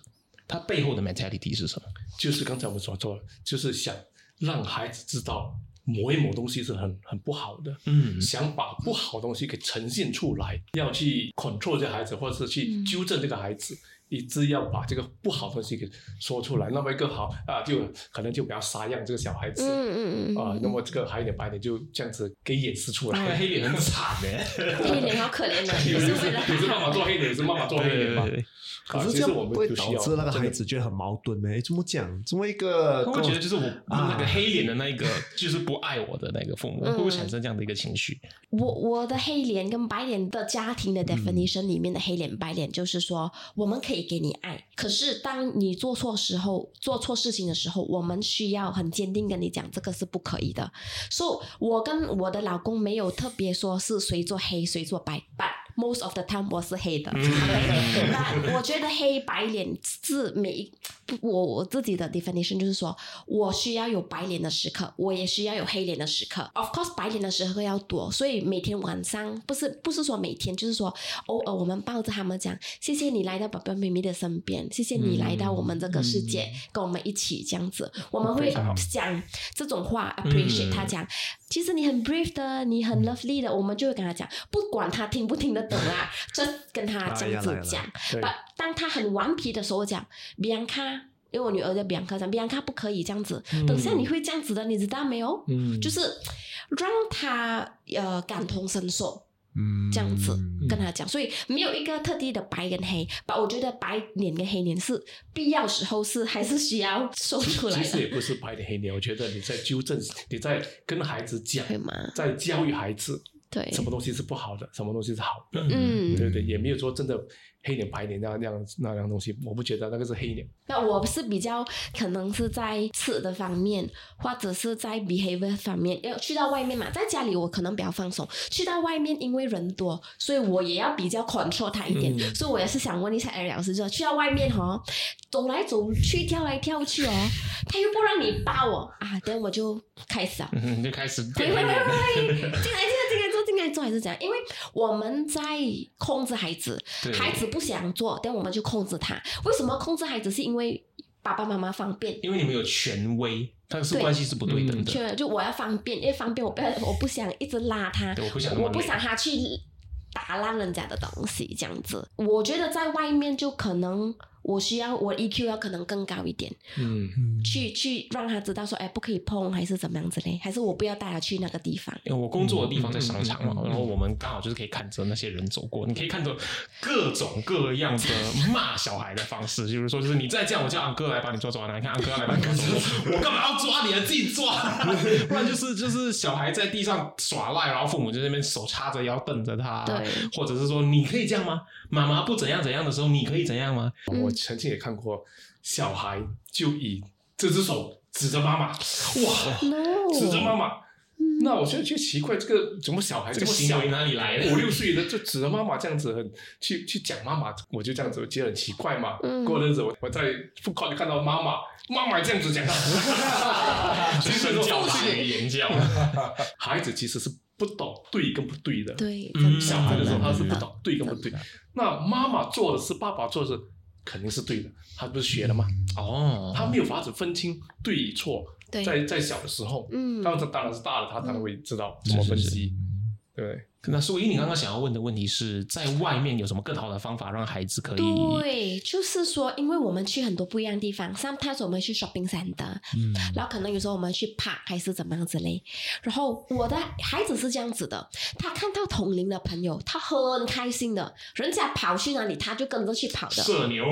[SPEAKER 4] 他背后的 mentality 是什么？
[SPEAKER 2] 就是刚才我们所做，就是想让孩子知道某一某东西是很很不好的，
[SPEAKER 4] 嗯
[SPEAKER 2] 想把不好的东西给呈现出来，要去 control 这孩子，或者是去纠正这个孩子。一直要把这个不好的东西给说出来，那么一个好啊，就可能就比较沙样这个小孩子，
[SPEAKER 1] 嗯嗯嗯
[SPEAKER 2] 啊，那么这个还有点白脸就这样子给演示出来。
[SPEAKER 4] 黑脸很惨的，
[SPEAKER 1] 黑脸好可怜的，是为了
[SPEAKER 2] 有时妈妈做黑脸，也是妈妈做黑脸嘛。
[SPEAKER 4] 对对对
[SPEAKER 2] 啊其实我
[SPEAKER 3] 可是这样不
[SPEAKER 2] 们不需要
[SPEAKER 3] 会导致那个孩子觉得很矛盾呢？怎么讲？怎么一个
[SPEAKER 4] 他会觉得就是我
[SPEAKER 3] 啊
[SPEAKER 4] 那个黑脸的那一个就是不爱我的那个父母，会不会产生这样的一个情绪？
[SPEAKER 1] 我我的黑脸跟白脸的家庭的 definition 里面的黑脸白脸，就是说我们可以给你爱，可是当你做错时候、做错事情的时候，我们需要很坚定跟你讲，这个是不可以的。所、以我跟我的老公没有特别说是谁做黑谁做白 most of the time 我是黑的。那我觉得黑白脸是每一我我自己的 definition 就是说，我需要有白脸的时刻，我也需要有黑脸的时刻。Of course，白脸的时刻要多，所以每天晚上不是不是说每天，就是说偶尔我们抱着他们讲，谢谢你来到宝贝咪咪的身边，谢谢你来到我们这个世界，跟我们一起这样子，我们会讲这种话，appreciate 他讲。其实你很 brave 的，你很 lovely 的，我们就会跟他讲，不管他听不听得懂啊，就跟他这样子讲。
[SPEAKER 2] 对
[SPEAKER 1] 把当他很顽皮的时候，我讲 Bianca，因为我女儿叫 Bianca，讲 Bianca 不可以这样子，等下你会这样子的，你知道没有？
[SPEAKER 2] 嗯
[SPEAKER 1] 就是让他呃感同身受。
[SPEAKER 3] 嗯。
[SPEAKER 1] 这样子跟他讲，所以没有一个特地的白跟黑，把我觉得白脸跟黑脸是必要时候是还是需要说出来
[SPEAKER 2] 其实也，不是白脸黑脸，我觉得你在纠正，你在跟孩子讲
[SPEAKER 1] 对，
[SPEAKER 2] 在教育孩子
[SPEAKER 1] 对，
[SPEAKER 2] 什么东西是不好的，什么东西是好的，
[SPEAKER 1] 嗯，
[SPEAKER 2] 对对，也没有说真的黑脸白脸那样那样那样东西，我不觉得那个是黑脸。
[SPEAKER 1] 那我是比较可能是在吃的方面，或者是在 behavior 方面，要去到外面嘛，在家里我可能比较放松，去到外面因为人多，所以我也要比较 control 他一点。
[SPEAKER 2] 嗯
[SPEAKER 1] 所以我也是想问一下艾老师，就去到外面哦，走来走去，跳来跳去哦，他又不让你抱我啊，等我就开始啊。
[SPEAKER 4] 嗯，就开始
[SPEAKER 1] 会会会
[SPEAKER 4] 变黑脸。
[SPEAKER 1] 会，进来进来进来做进来做还是怎样？因为我们在控制孩子，孩子不想做，但我们就控制他。为什么控制孩子？是因为爸爸妈妈方便。
[SPEAKER 4] 因为你们有权威，但是
[SPEAKER 1] 对
[SPEAKER 4] 关系是不对等的。
[SPEAKER 1] 确就我要方便，因为方便我不要，我不想一直拉他，
[SPEAKER 4] 我不想
[SPEAKER 1] 他去打烂人家的东西，这样子。我觉得在外面就可能我需要我 EQ 要可能更高一点，
[SPEAKER 2] 嗯，
[SPEAKER 1] 去去让他知道说，哎，不可以碰，还是怎么样子嘞，还是我不要带他去那个地方。
[SPEAKER 4] 因为我工作的地方在商场嘛，然后我们刚好就是可以看着那些人走过，你可以看着各种各样的骂小孩的方式，就是说，就是你再这样，我叫阿哥来把你抓抓来，你看阿哥要来把你抓抓，我干嘛要抓你啊？自己抓，不然就是就是小孩在地上耍赖，然后父母就在那边手叉着腰瞪着他，
[SPEAKER 1] 对，
[SPEAKER 4] 或者是说你可以这样吗？妈妈不怎样怎样的时候，你可以怎样吗？
[SPEAKER 2] 我曾经也看过小孩就以这只手指着妈妈，哇
[SPEAKER 1] ，No，
[SPEAKER 2] 指着妈妈。那我现在觉得奇怪，这个怎么小孩
[SPEAKER 4] 这
[SPEAKER 2] 这么小
[SPEAKER 4] 个行为哪里来的
[SPEAKER 2] 五六岁的就指着妈妈这样子很去去讲妈妈，我就这样子，我觉得很奇怪嘛。
[SPEAKER 1] 嗯
[SPEAKER 2] 过日子我我在复考就看到妈妈妈妈这样子讲他，其实
[SPEAKER 4] 身教大
[SPEAKER 2] 是
[SPEAKER 4] 于言教，
[SPEAKER 2] 孩子其实是不懂对跟不对的。
[SPEAKER 1] 对，
[SPEAKER 4] 嗯
[SPEAKER 2] 小孩的时候他是不懂对跟不对。那妈妈做的是，爸爸做的事肯定是对的，他不是学了吗？
[SPEAKER 4] 哦，
[SPEAKER 2] 他没有法子分清对与错。
[SPEAKER 1] 对。
[SPEAKER 2] 在在小的时候，
[SPEAKER 1] 嗯。
[SPEAKER 2] 当然这当然是大了，他当然会知道怎么分析，对不对？
[SPEAKER 4] 那所以你刚刚想要问的问题是在外面有什么更好的方法让孩子可以？
[SPEAKER 1] 对，就是说，因为我们去很多不一样的地方，sometimes 我们去 shopping center，
[SPEAKER 3] 嗯
[SPEAKER 1] 然后可能有时候我们去 park 还是怎么样之类。然后我的孩子是这样子的，他看到同龄的朋友，他很开心的，人家跑去哪里，他就跟着去跑的。
[SPEAKER 4] 社牛，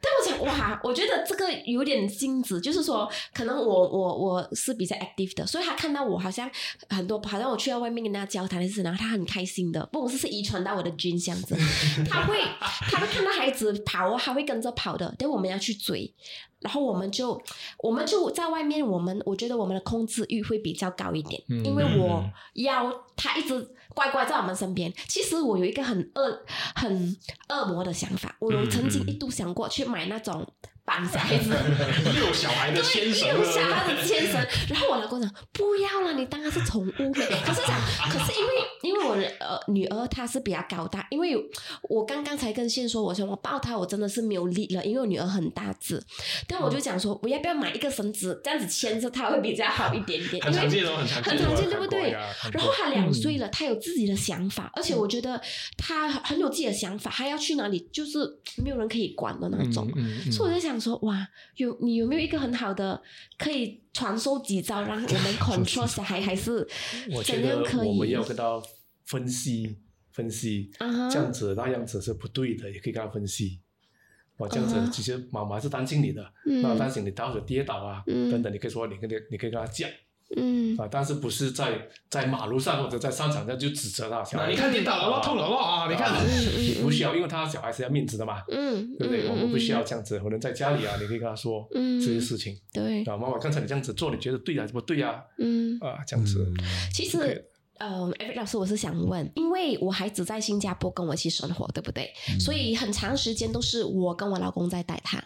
[SPEAKER 1] 但我想，哇，我觉得这个有点精子，就是说，可能我我我是比较 active 的，所以他看到我好像很多，好像我去到外面跟他交谈的事，然后他很开心的，不是是遗传到我的基因这样子，他会他会看到孩子跑，他会跟着跑的，但我们要去追。然后我们就，我们就在外面，我们我觉得我们的控制欲会比较高一点，
[SPEAKER 2] 嗯
[SPEAKER 1] 因为我要他一直乖乖在我们身边。其实我有一个很恶、很恶魔的想法，我有曾经一度想过去买那种绑小孩子。
[SPEAKER 4] 遛小孩的牵绳
[SPEAKER 1] 对，
[SPEAKER 4] 了
[SPEAKER 1] 有小孩的牵绳。然后我老公讲不要了，你当它是宠物呗。可是讲，可是因为因为我的呃女儿她是比较高大，因为我刚刚才跟线说，我说我抱她我真的是没有力了，因为我女儿很大只。但我就讲说，我要不要买一个绳子，这样子牵着她会比较好一点点，因为
[SPEAKER 4] 很常见哦，很常见，
[SPEAKER 1] 对不对然后他两岁了，他有自己的想法，而且我觉得他很有自己的想法，他要去哪里就是没有人可以管的那种。所以我在想说，哇，有你有没有一个很好的可以传授几招，让我们 control 小孩，还是
[SPEAKER 2] 我觉
[SPEAKER 1] 怎样可以？
[SPEAKER 2] 得我们要跟他分析分析，这样子那样子是不对的，也可以跟他分析。我，这样子其实妈妈是担心你的，
[SPEAKER 1] 嗯。
[SPEAKER 2] 那担心你到时候跌倒啊，
[SPEAKER 1] 嗯。
[SPEAKER 2] 等等，你可以说你跟你你可以跟他讲
[SPEAKER 1] 嗯
[SPEAKER 2] 啊，但是不是在在马路上或者在商场上就指责他小孩。
[SPEAKER 4] 那你看跌倒了咯，痛了咯啊！你看，
[SPEAKER 2] 你不需要，因为他小孩是要面子的嘛，
[SPEAKER 1] 嗯，
[SPEAKER 2] 对不对？
[SPEAKER 1] 嗯
[SPEAKER 2] 我们不需要这样子，可能在家里啊，你可以跟他说
[SPEAKER 1] 嗯
[SPEAKER 2] 这些事情
[SPEAKER 1] 对，
[SPEAKER 2] 啊，妈妈，刚才你这样子做，你觉得对还是，不对啊？
[SPEAKER 1] 嗯。
[SPEAKER 2] 啊，这样子，
[SPEAKER 1] 其实，呃，Eric 老师，我是想问，因为我孩子在新加坡跟我一起生活，对不对？所以很长时间都是我跟我老公在带他。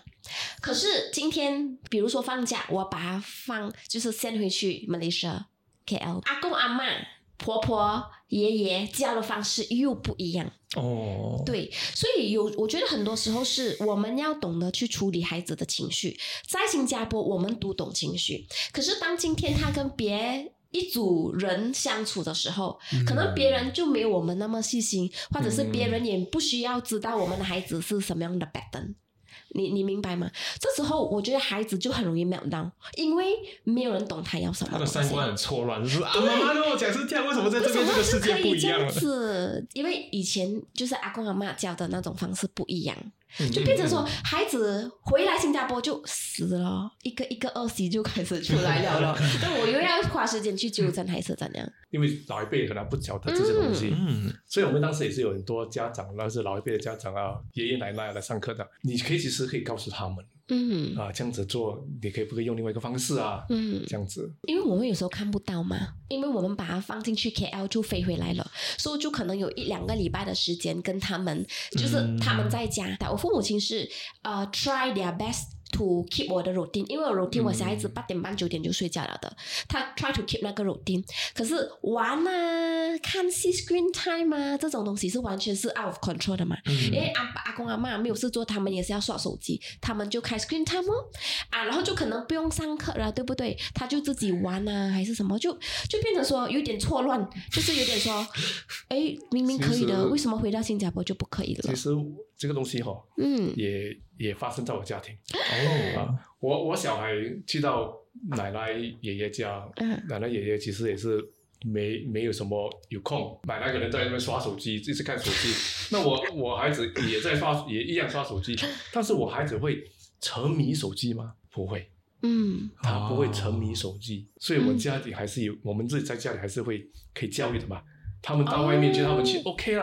[SPEAKER 1] 可是今天，比如说放假，我把他放，就是 send 回去 Malaysia KL，阿公阿妈、婆婆、爷爷教的方式又不一样。
[SPEAKER 4] 哦，
[SPEAKER 1] 对，所以有，我觉得很多时候是我们要懂得去处理孩子的情绪。在新加坡，我们读懂情绪，可是当今天他跟别一组人相处的时候，可能别人就没有我们那么细心，或者是别人也不需要知道我们的孩子是什么样的 pattern。你你明白吗？这时候我觉得孩子就很容易 meltdown，因为没有人懂他要什么。
[SPEAKER 4] 他的三观很错乱，就是啊，妈妈跟我讲是这样，为什么在这边这个世界不一样了？
[SPEAKER 1] 子？因为以前就是阿公阿妈教的那种方式不一样，
[SPEAKER 4] 嗯
[SPEAKER 1] 就变成说孩子回来新加坡就死了，一个一个恶习就开始出来了了。但我又要花时间去纠正，还是怎样？
[SPEAKER 2] 因为老一辈可能不晓得这些东西，
[SPEAKER 4] 嗯，
[SPEAKER 2] 所以我们当时也是有很多家长，那是老一辈的家长啊，爷爷奶奶来上课的，你可以其实可以告诉他们
[SPEAKER 1] 嗯
[SPEAKER 2] 啊，这样子做，你可以不可以用另外一个方式啊？
[SPEAKER 1] 嗯，
[SPEAKER 2] 这样子，
[SPEAKER 1] 因为我们有时候看不到嘛，因为我们把它放进去 KL 就飞回来了，所以就可能有一两个礼拜的时间跟他们，就是他们在家。但我父母亲是呃 try their best。To keep 我的 routine，因为我 routine 我小孩子八点半九点就睡觉了的，他 try to keep 那个 routine，可是玩啊、看戏、screen time 啊这种东西是完全是 out of control 的嘛，因为阿爸阿公阿妈没有事做，他们也是要刷手机，他们就开 screen time 哦，啊，然后就可能不用上课了，对不对？他就自己玩啊，还是什么，就就变成说有点错乱，就是有点说，哎，明明可以的，为什么回到新加坡就不可以了？
[SPEAKER 2] 其？实这个东西哈、
[SPEAKER 1] 嗯
[SPEAKER 2] 也也发生在我家庭
[SPEAKER 4] 哦，
[SPEAKER 2] 啊。我我小孩去到奶奶爷爷家，
[SPEAKER 1] 嗯
[SPEAKER 2] 奶奶爷爷其实也是没没有什么有空，奶奶可能在那边刷手机，一直看手机。那我我孩子也在刷，也一样刷手机，但是我孩子会沉迷手机吗？不会。
[SPEAKER 1] 嗯
[SPEAKER 2] 他不会沉迷手机，所以我们家里还是有，我们自己在家里还是会可以教育的嘛。他们到外面去，他们去 OK 啦。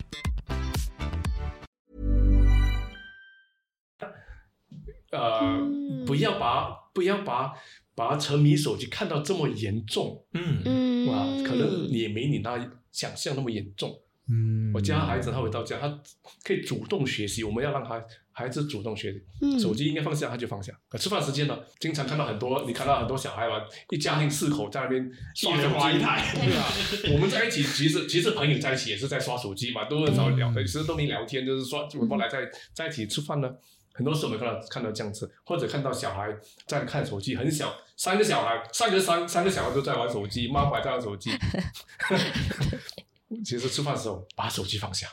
[SPEAKER 2] 呃，不要把不要把把沉迷手机看到这么严重，
[SPEAKER 4] 嗯
[SPEAKER 1] 嗯
[SPEAKER 2] 哇，可能也没你那想象那么严重。
[SPEAKER 3] 嗯
[SPEAKER 2] 我家孩子他回到家，他可以主动学习，我们要让他孩子主动学习。
[SPEAKER 1] 嗯
[SPEAKER 2] 手机应该放下，他就放下。可吃饭时间呢，经常看到很多，你看到很多小孩吧，一家庭四口在那边刷手
[SPEAKER 4] 一台
[SPEAKER 2] 对啊。我们在一起，其实其实朋友在一起也是在刷手机嘛，都很少聊的，其实都没聊天，就是说我们来在在一起吃饭呢。很多时候我们看到看到这样子，或者看到小孩在看手机，很小，三个小孩，三个三三个小孩都在玩手机，妈妈还在玩手机。其实吃饭的时候把手机放下，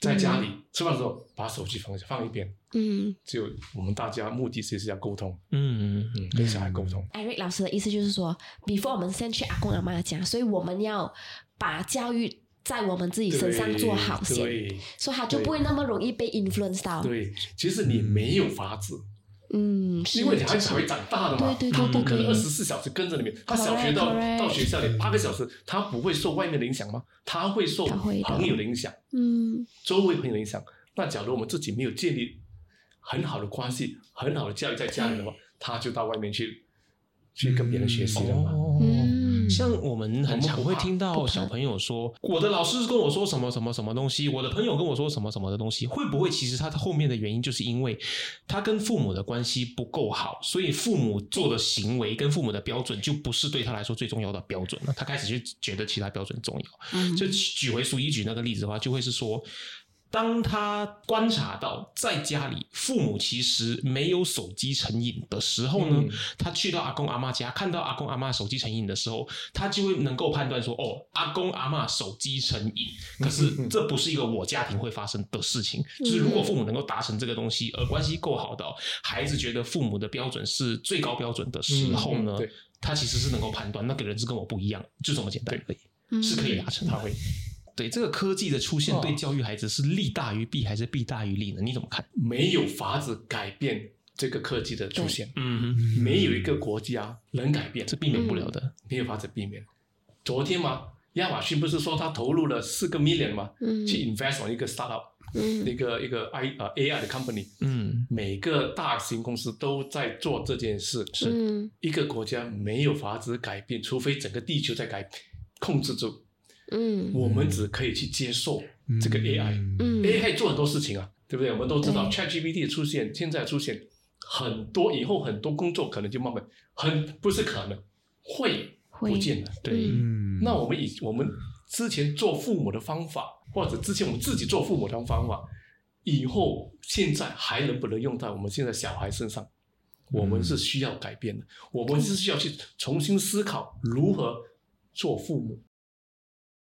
[SPEAKER 2] 在家里、吃饭的时候把手机放下，放一边。
[SPEAKER 1] 嗯
[SPEAKER 2] 就我们大家目的其实要沟通，
[SPEAKER 4] 嗯
[SPEAKER 2] 嗯，跟小孩沟通。
[SPEAKER 1] ，Eric 老师的意思就是说，before 我们先去阿公阿妈家，所以我们要把教育在我们自己身上做好先，
[SPEAKER 2] 对
[SPEAKER 1] 所以他就不会那么容易被 influence 到。
[SPEAKER 2] 对，其实你没有法子，
[SPEAKER 1] 嗯，
[SPEAKER 2] 因为你孩子还会长大的嘛，
[SPEAKER 1] 对对对
[SPEAKER 2] 他不可能二十四小时跟着你面。他小学到到学校里八个小时，他不会受外面的影响吗？他会受朋友的影响，
[SPEAKER 1] 嗯
[SPEAKER 2] 周围朋友的影响。那假如我们自己没有建立很好的关系、很好的教育在家里的话，他就到外面去去跟别人学习了嘛。
[SPEAKER 4] 哦
[SPEAKER 1] 嗯，
[SPEAKER 4] 像我们很常会听到小朋友说，我的老师跟我说什么什么什么东西，我的朋友跟我说什么什么的东西，会不会其实他后面的原因就是因为他跟父母的关系不够好，所以父母做的行为跟父母的标准就不是对他来说最重要的标准了，他开始就觉得其他标准重要。
[SPEAKER 1] 嗯。
[SPEAKER 4] 就举回苏一举那个例子的话，就会是说，当他观察到在家里父母其实没有手机成瘾的时候呢，
[SPEAKER 2] 嗯
[SPEAKER 4] 他去到阿公阿妈家，看到阿公阿妈手机成瘾的时候，他就会能够判断说，哦，阿公阿妈手机成瘾，可是这不是一个我家庭会发生的事情。就是如果父母能够达成这个东西，而关系够好的哦、孩子觉得父母的标准是最高标准的时候呢，他其实是能够判断那个人是跟我不一样，就这么简单而已。
[SPEAKER 1] 嗯
[SPEAKER 4] 是可以达成，他会。对这个科技的出现，
[SPEAKER 2] 哦
[SPEAKER 4] 对教育孩子是利大于弊还是弊大于利呢？你怎么看？
[SPEAKER 2] 没有法子改变这个科技的出现，
[SPEAKER 4] 嗯，
[SPEAKER 2] 没有一个国家能改变，
[SPEAKER 4] 这避免不了的。
[SPEAKER 2] 没有法子避免。昨天嘛，亚马逊不是说他投入了四个 million 吗，
[SPEAKER 1] 嗯。
[SPEAKER 2] 去 invest on 一个 startup，、
[SPEAKER 1] 嗯。
[SPEAKER 2] 一个一个 i 呃 AI 的 company，
[SPEAKER 4] 嗯，
[SPEAKER 2] 每个大型公司都在做这件事。是。
[SPEAKER 1] 嗯。
[SPEAKER 2] 一个国家没有法子改变，除非整个地球在改控制住，
[SPEAKER 1] 嗯
[SPEAKER 2] 我们只可以去接受这个 AI。
[SPEAKER 1] 嗯
[SPEAKER 2] AI 可以做很多事情啊，对不对？我们都知道 ChatGPT 的出现，现在出现很多，以后很多工作可能就慢慢很不是可能会
[SPEAKER 1] 会
[SPEAKER 2] 不见了。
[SPEAKER 4] 对，
[SPEAKER 2] 那我们以我们之前做父母的方法，或者之前我们自己做父母的方法，以后现在还能不能用在我们现在小孩身上？我们是需要改变的，我们是需要去重新思考如何做父母。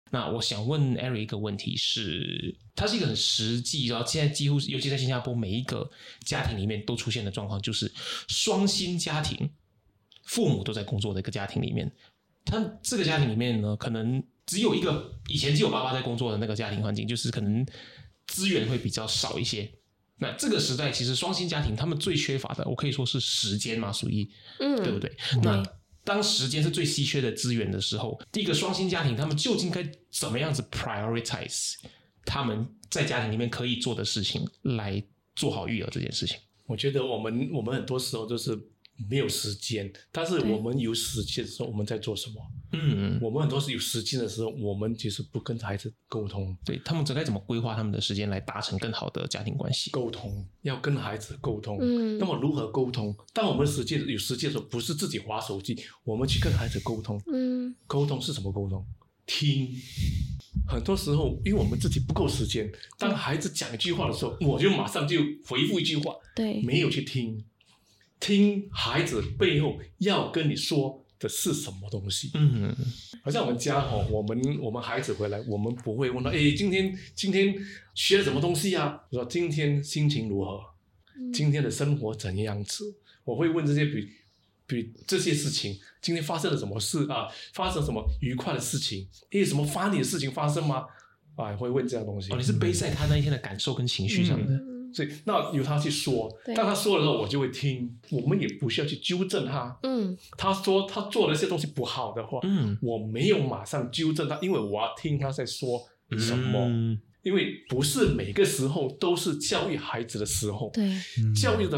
[SPEAKER 4] 那我想问 Eric 一个问题是，它是一个很实际，然后现在几乎尤其在新加坡每一个家庭里面都出现的状况，就是双薪家庭，父母都在工作的一个家庭里面，他这个家庭里面呢，可能只有一个以前只有爸爸在工作的那个家庭环境，就是可能资源会比较少一些。那这个时代，其实双薪家庭他们最缺乏的，我可以说是时间嘛，属于
[SPEAKER 1] 嗯，
[SPEAKER 4] 对不对？那当时间是最稀缺的资源的时候，第一个双薪家庭，他们究竟该怎么样子 prioritize 他们在家庭里面可以做的事情，来做好育儿这件事情？
[SPEAKER 2] 我觉得我们我们很多时候都是没有时间，但是我们有时间的时候，我们在做什么？
[SPEAKER 4] 嗯，
[SPEAKER 2] 我们很多是有时间的时候，我们其实不跟孩子沟通，
[SPEAKER 4] 对他们该怎么规划他们的时间来达成更好的家庭关系？
[SPEAKER 2] 沟通要跟孩子沟通。
[SPEAKER 1] 嗯
[SPEAKER 2] 那么如何沟通？当我们实际有时间的时候，不是自己划手机，我们去跟孩子沟通。
[SPEAKER 1] 嗯
[SPEAKER 2] 沟通是什么沟通？听。很多时候，因为我们自己不够时间，当孩子讲一句话的时候，我就马上就回复一句话，
[SPEAKER 1] 对，
[SPEAKER 2] 没有去听，听孩子背后要跟你说的是什么东西。
[SPEAKER 4] 嗯，
[SPEAKER 2] 好像我们家哦，我们我们孩子回来，我们不会问他，哎，今天今天学了什么东西啊？我说今天心情如何？今天的生活怎样子？我会问这些比比这些事情，今天发生了什么事啊？发生什么愉快的事情？诶，什么发你的事情发生吗？啊，会问这样东西。
[SPEAKER 4] 哦，你是背在他那一天的感受跟情绪上的。
[SPEAKER 1] 嗯
[SPEAKER 2] 所以那由他去说，
[SPEAKER 1] 对
[SPEAKER 2] 当他说的时候，我就会听。我们也不需要去纠正他。
[SPEAKER 1] 嗯
[SPEAKER 2] 他说他做了一些东西不好的话，
[SPEAKER 4] 嗯，
[SPEAKER 2] 我没有马上纠正他，因为我要听他在说什么。
[SPEAKER 4] 嗯
[SPEAKER 2] 因为不是每个时候都是教育孩子的时候，
[SPEAKER 1] 对，
[SPEAKER 2] 教育的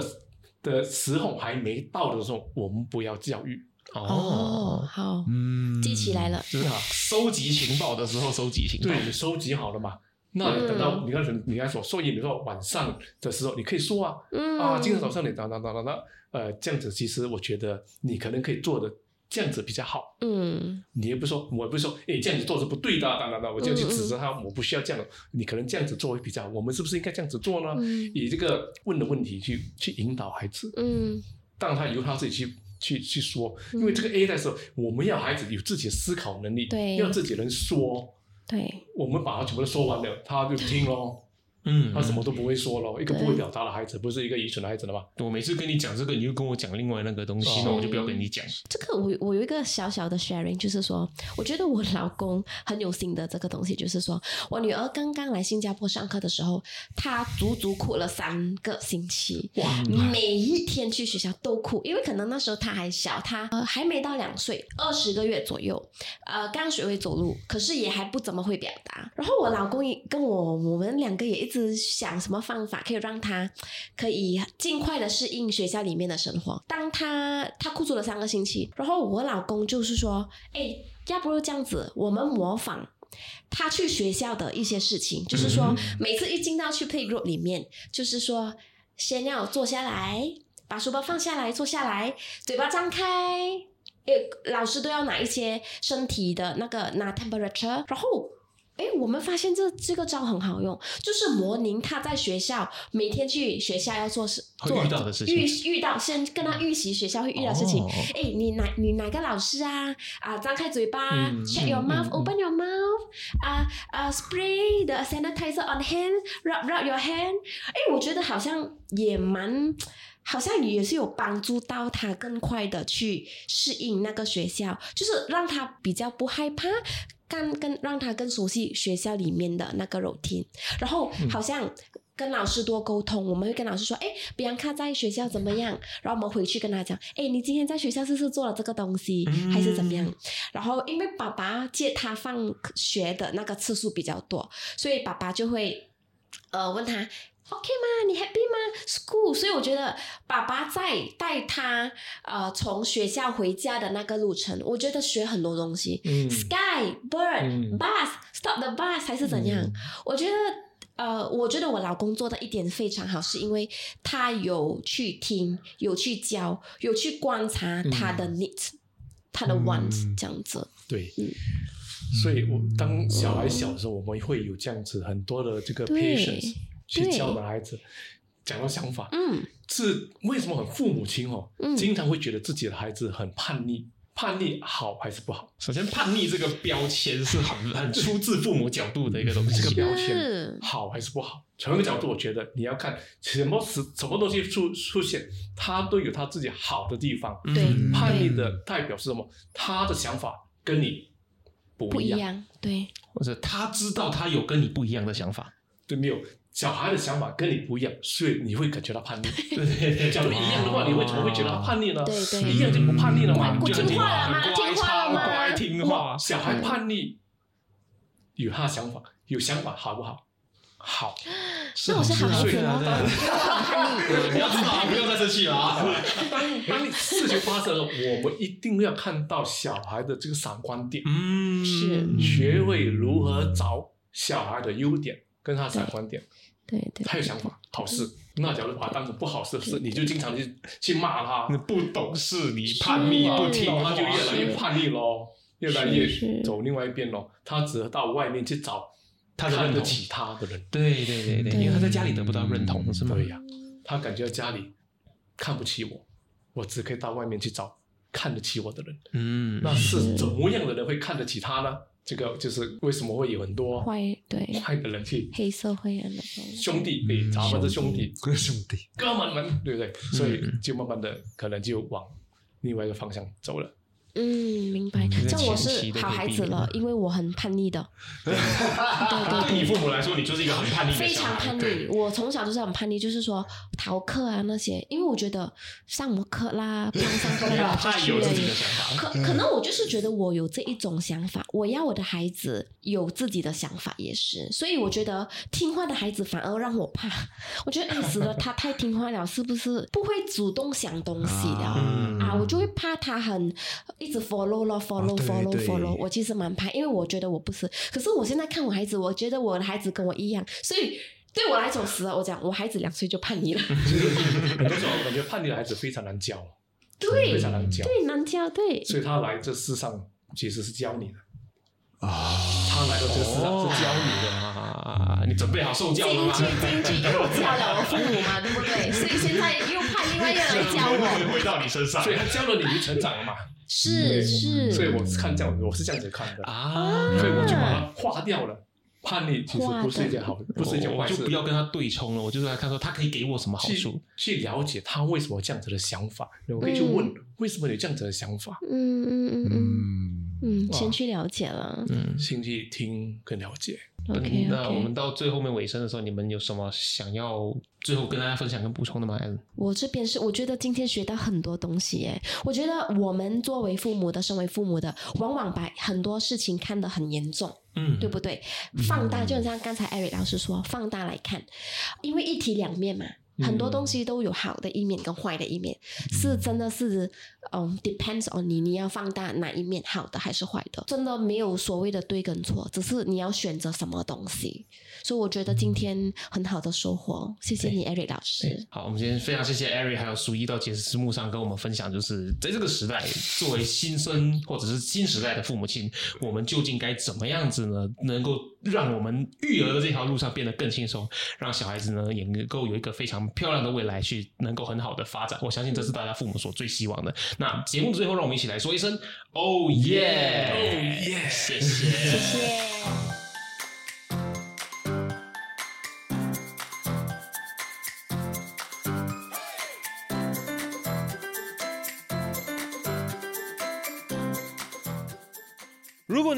[SPEAKER 2] 的时候还没到的时候，我们不要教育。
[SPEAKER 1] 哦，好，
[SPEAKER 3] 嗯
[SPEAKER 1] 记起来了，
[SPEAKER 4] 就是啊，收集情报的时候收集情报。
[SPEAKER 2] 对你收集好了嘛？那你等到你刚才你刚才所以，你说晚上的时候，你可以说啊，
[SPEAKER 1] 嗯
[SPEAKER 2] 啊，今天早上你哒哒哒哒哒，呃，这样子其实我觉得你可能可以做的这样子比较好。
[SPEAKER 1] 嗯
[SPEAKER 2] 你也不说，我也不是说，哎，这样子做是不对的啊，等等等，我就去指责他，我不需要这样的，你可能这样子做会比较好。我们是不是应该这样子做呢？
[SPEAKER 1] 嗯
[SPEAKER 2] 以这个问的问题去去引导孩子，
[SPEAKER 1] 嗯
[SPEAKER 2] 让他由他自己去去去说，因为这个 A 的时候，我们要孩子有自己的思考能力，
[SPEAKER 1] 对
[SPEAKER 2] 要自己能说。
[SPEAKER 1] 对，
[SPEAKER 2] 我们把它全部都说完了，他就听喽。
[SPEAKER 4] 嗯
[SPEAKER 2] 他什么都不会说了，一个不会表达的孩子，不是一个愚蠢的孩子了吗？
[SPEAKER 4] 我每次跟你讲这个，你就跟我讲另外那个东西，
[SPEAKER 2] 哦
[SPEAKER 4] 那我就不要跟你讲。
[SPEAKER 1] 这个我我有一个小小的 sharing，就是说，我觉得我老公很有心的这个东西，就是说我女儿刚刚来新加坡上课的时候，她足足哭了三个星期，哇，每一天去学校都哭，因为可能那时候她还小，她、呃、还没到两岁，二十个月左右，呃，刚学会走路，可是也还不怎么会表达。然后我老公也跟我，我们两个也一直想什么方法可以让他可以尽快的适应学校里面的生活。当他他哭足了三个星期，然后我老公就是说，哎，要不如这样子，我们模仿。他去学校的一些事情，就是说，每次一进到去 playgroup 里面，就是说，先要坐下来，把书包放下来，坐下来，嘴巴张开，诶，老师都要拿一些身体的那个拿 temperature，然后。哎，我们发现这这个招很好用，就是模拟他在学校每天去学校要做事做
[SPEAKER 4] 遇到的事情
[SPEAKER 1] 遇遇到先跟他预习学校会遇到事情。
[SPEAKER 4] 哦
[SPEAKER 1] 哎、你哪你哪个老师啊？啊，张开嘴巴、
[SPEAKER 4] 嗯
[SPEAKER 1] s h u t your
[SPEAKER 4] 嗯
[SPEAKER 1] mouth、
[SPEAKER 4] 嗯
[SPEAKER 1] open your mouth，啊啊，spray the sanitizer on hand，rub rub your hand。哎，我觉得好像也蛮。好像也是有帮助到他更快的去适应那个学校，就是让他比较不害怕，更更让他更熟悉学校里面的那个 routine，然后好像。跟老师多沟通，我们会跟老师说，哎，比安卡在学校怎么样？然后我们回去跟他讲，哎，你今天在学校是不是做了这个东西，还是怎么样？然后因为爸爸接他放学的那个次数比较多，所以爸爸就会呃问他 OK 吗？你 happy 吗？School，所以我觉得爸爸在带他呃从学校回家的那个路程，我觉得学很多东西。
[SPEAKER 2] 嗯
[SPEAKER 1] Sky bird、
[SPEAKER 2] 嗯
[SPEAKER 1] bus stop the bus 还是怎样？我觉得。呃，我觉得我老公做的一点非常好，是因为他有去听，有去教，有去观察他的 needs，、他的 wants，、这样子。
[SPEAKER 2] 对
[SPEAKER 1] 嗯，
[SPEAKER 2] 所以我当小孩小的时候，我们会有这样子很多的这个
[SPEAKER 1] 对
[SPEAKER 2] patience 去
[SPEAKER 1] 对
[SPEAKER 2] 教导孩子，讲到想法，
[SPEAKER 1] 嗯，
[SPEAKER 2] 是为什么很父母亲哦，
[SPEAKER 1] 嗯
[SPEAKER 2] 经常会觉得自己的孩子很叛逆，叛逆好还是不好？
[SPEAKER 4] 首先，叛逆这个标签是很很出自父母角度的一个东西。
[SPEAKER 2] 这个标签好还是不好？从一个角度，我觉得你要看什么时什么东西出出现，他都有他自己好的地方。
[SPEAKER 1] 对
[SPEAKER 4] 嗯
[SPEAKER 2] 叛逆的代表是什么？他的想法跟你不一样，
[SPEAKER 1] 不一样，对，
[SPEAKER 4] 或者他知道他有跟你不一样的想法，
[SPEAKER 2] 对没有？小孩的想法跟你不一样，所以你会感觉到叛逆。
[SPEAKER 4] 对
[SPEAKER 2] 假如一样的话，你会怎么会觉得他叛逆呢？
[SPEAKER 1] 对对
[SPEAKER 2] 一样就不叛逆了嘛？
[SPEAKER 1] 你
[SPEAKER 4] 就很
[SPEAKER 1] 听话了吗
[SPEAKER 4] 乖
[SPEAKER 1] 听话了吗
[SPEAKER 4] 乖听话。
[SPEAKER 2] 小孩叛逆有他的想法，有想法好不好？好，
[SPEAKER 1] 那我是好孩子
[SPEAKER 4] 啊
[SPEAKER 1] 吗？
[SPEAKER 4] 对你 要知道，不要再生气了啊！
[SPEAKER 2] 当事情发生了，我们一定要看到小孩的这个闪光点，
[SPEAKER 4] 嗯，
[SPEAKER 1] 是
[SPEAKER 2] 学会如何找小孩的优点跟他闪光点。
[SPEAKER 1] 对对，
[SPEAKER 2] 他有想法，好事。那假如把它当成不好事的事，你就经常去去骂他，
[SPEAKER 4] 你不懂事，你叛逆不听，
[SPEAKER 2] 他就越来越叛逆咯，越来越走另外一边咯。他只能到外面去找
[SPEAKER 4] 他
[SPEAKER 2] 看得起他的人。
[SPEAKER 4] 对对对对，
[SPEAKER 1] 对
[SPEAKER 4] 因为他在家里得不到认同，是吗？
[SPEAKER 2] 对呀、他感觉家里看不起我，我只可以到外面去找看得起我的人。
[SPEAKER 4] 嗯，
[SPEAKER 2] 那是怎么样的人会看得起他呢？这个就是为什么会有很多
[SPEAKER 1] 坏对
[SPEAKER 2] 坏的人去
[SPEAKER 1] 黑社会啊那种
[SPEAKER 2] 兄弟，对，咱们是兄弟、
[SPEAKER 3] 兄弟，
[SPEAKER 2] 哥们们，对不对？所以就慢慢的可能就往另外一个方向走了。
[SPEAKER 1] 嗯，明白。
[SPEAKER 4] 这个
[SPEAKER 1] 像我是好孩子了，因为我很叛逆的，对对
[SPEAKER 4] 对你。父母来说，你就是一个很叛逆的
[SPEAKER 1] 非常叛逆，我从小就是很叛逆，就是说逃课啊那些，因为我觉得上什么课啦，不用上课啦，就
[SPEAKER 4] 他
[SPEAKER 1] 去而已
[SPEAKER 4] 有自己的。想法。
[SPEAKER 1] 可可能我就是觉得我有这一种想法，我要我的孩子有自己的想法也是，所以我觉得听话的孩子反而让我怕。我觉得哎死了，他太听话了，是不是不会主动想东西了
[SPEAKER 4] 嗯
[SPEAKER 1] 啊？我就会怕他很一直 follow 咯，follow
[SPEAKER 3] 哦对
[SPEAKER 1] follow
[SPEAKER 3] 对
[SPEAKER 1] follow。我其实蛮怕，因为我觉得我不是。可是我现在看我孩子，我觉得我的孩子跟我一样，所以。对我来说，死了。我讲，我孩子两岁就叛逆了，
[SPEAKER 2] 很多时候我感觉叛逆的孩子非常难教，
[SPEAKER 1] 对
[SPEAKER 2] 非常难教，
[SPEAKER 1] 对，难教，对，
[SPEAKER 2] 所以他来这世上其实是教你的。
[SPEAKER 3] 啊，
[SPEAKER 2] 他来到这个市场是教你的。
[SPEAKER 4] 啊，你准备好受教了吗？
[SPEAKER 1] 京剧京剧，又教了我父母嘛，对不对？所以现在又叛另外一个人来教我，
[SPEAKER 4] 回到你身上
[SPEAKER 2] 所以他教了你，你就成长了嘛。
[SPEAKER 1] 是是，
[SPEAKER 2] 所以我是看这样，我是这样子看的。
[SPEAKER 4] 啊，
[SPEAKER 2] 所以我就把它划掉了。叛逆其实不是一件好，不是一件坏事。
[SPEAKER 4] 我就不要跟他对冲了，我就是来看说他可以给我什么好处。
[SPEAKER 2] 去了解他为什么这样子的想法，我可以去问、为什么你有这样子的想法，
[SPEAKER 1] 嗯嗯嗯嗯
[SPEAKER 3] 嗯，
[SPEAKER 1] 先去了解了。
[SPEAKER 4] 嗯，
[SPEAKER 2] 先去听跟了解。
[SPEAKER 1] OK
[SPEAKER 4] 那我们到最后面尾声的时候，你们有什么想要最后跟大家分享跟补充的吗？
[SPEAKER 1] 我这边是我觉得今天学到很多东西耶。我觉得我们作为父母的，身为父母的，往往把很多事情看得很严重。
[SPEAKER 4] 嗯，
[SPEAKER 1] 对不对？放大，就像刚才艾瑞老师说，放大来看，因为一体两面嘛，很多东西都有好的一面跟坏的一面，是真的是，嗯，depends on 你，你要放大哪一面，好的还是坏的，真的没有所谓的对跟错，只是你要选择什么东西。所以我觉得今天很好的收获，谢谢你，，Eric 老师。
[SPEAKER 4] 好，我们今天非常谢谢 Eric 还有苏一到节目幕上跟我们分享，就是在这个时代，作为新生或者是新时代的父母亲，我们究竟该怎么样子呢？能够让我们育儿的这条路上变得更轻松，让小孩子呢也能够有一个非常漂亮的未来，去能够很好的发展。我相信这是大家父母所最希望的。那节目的最后，让我们一起来说一声 “Oh
[SPEAKER 2] yeah”，Oh yeah
[SPEAKER 4] 谢谢，
[SPEAKER 1] 谢谢。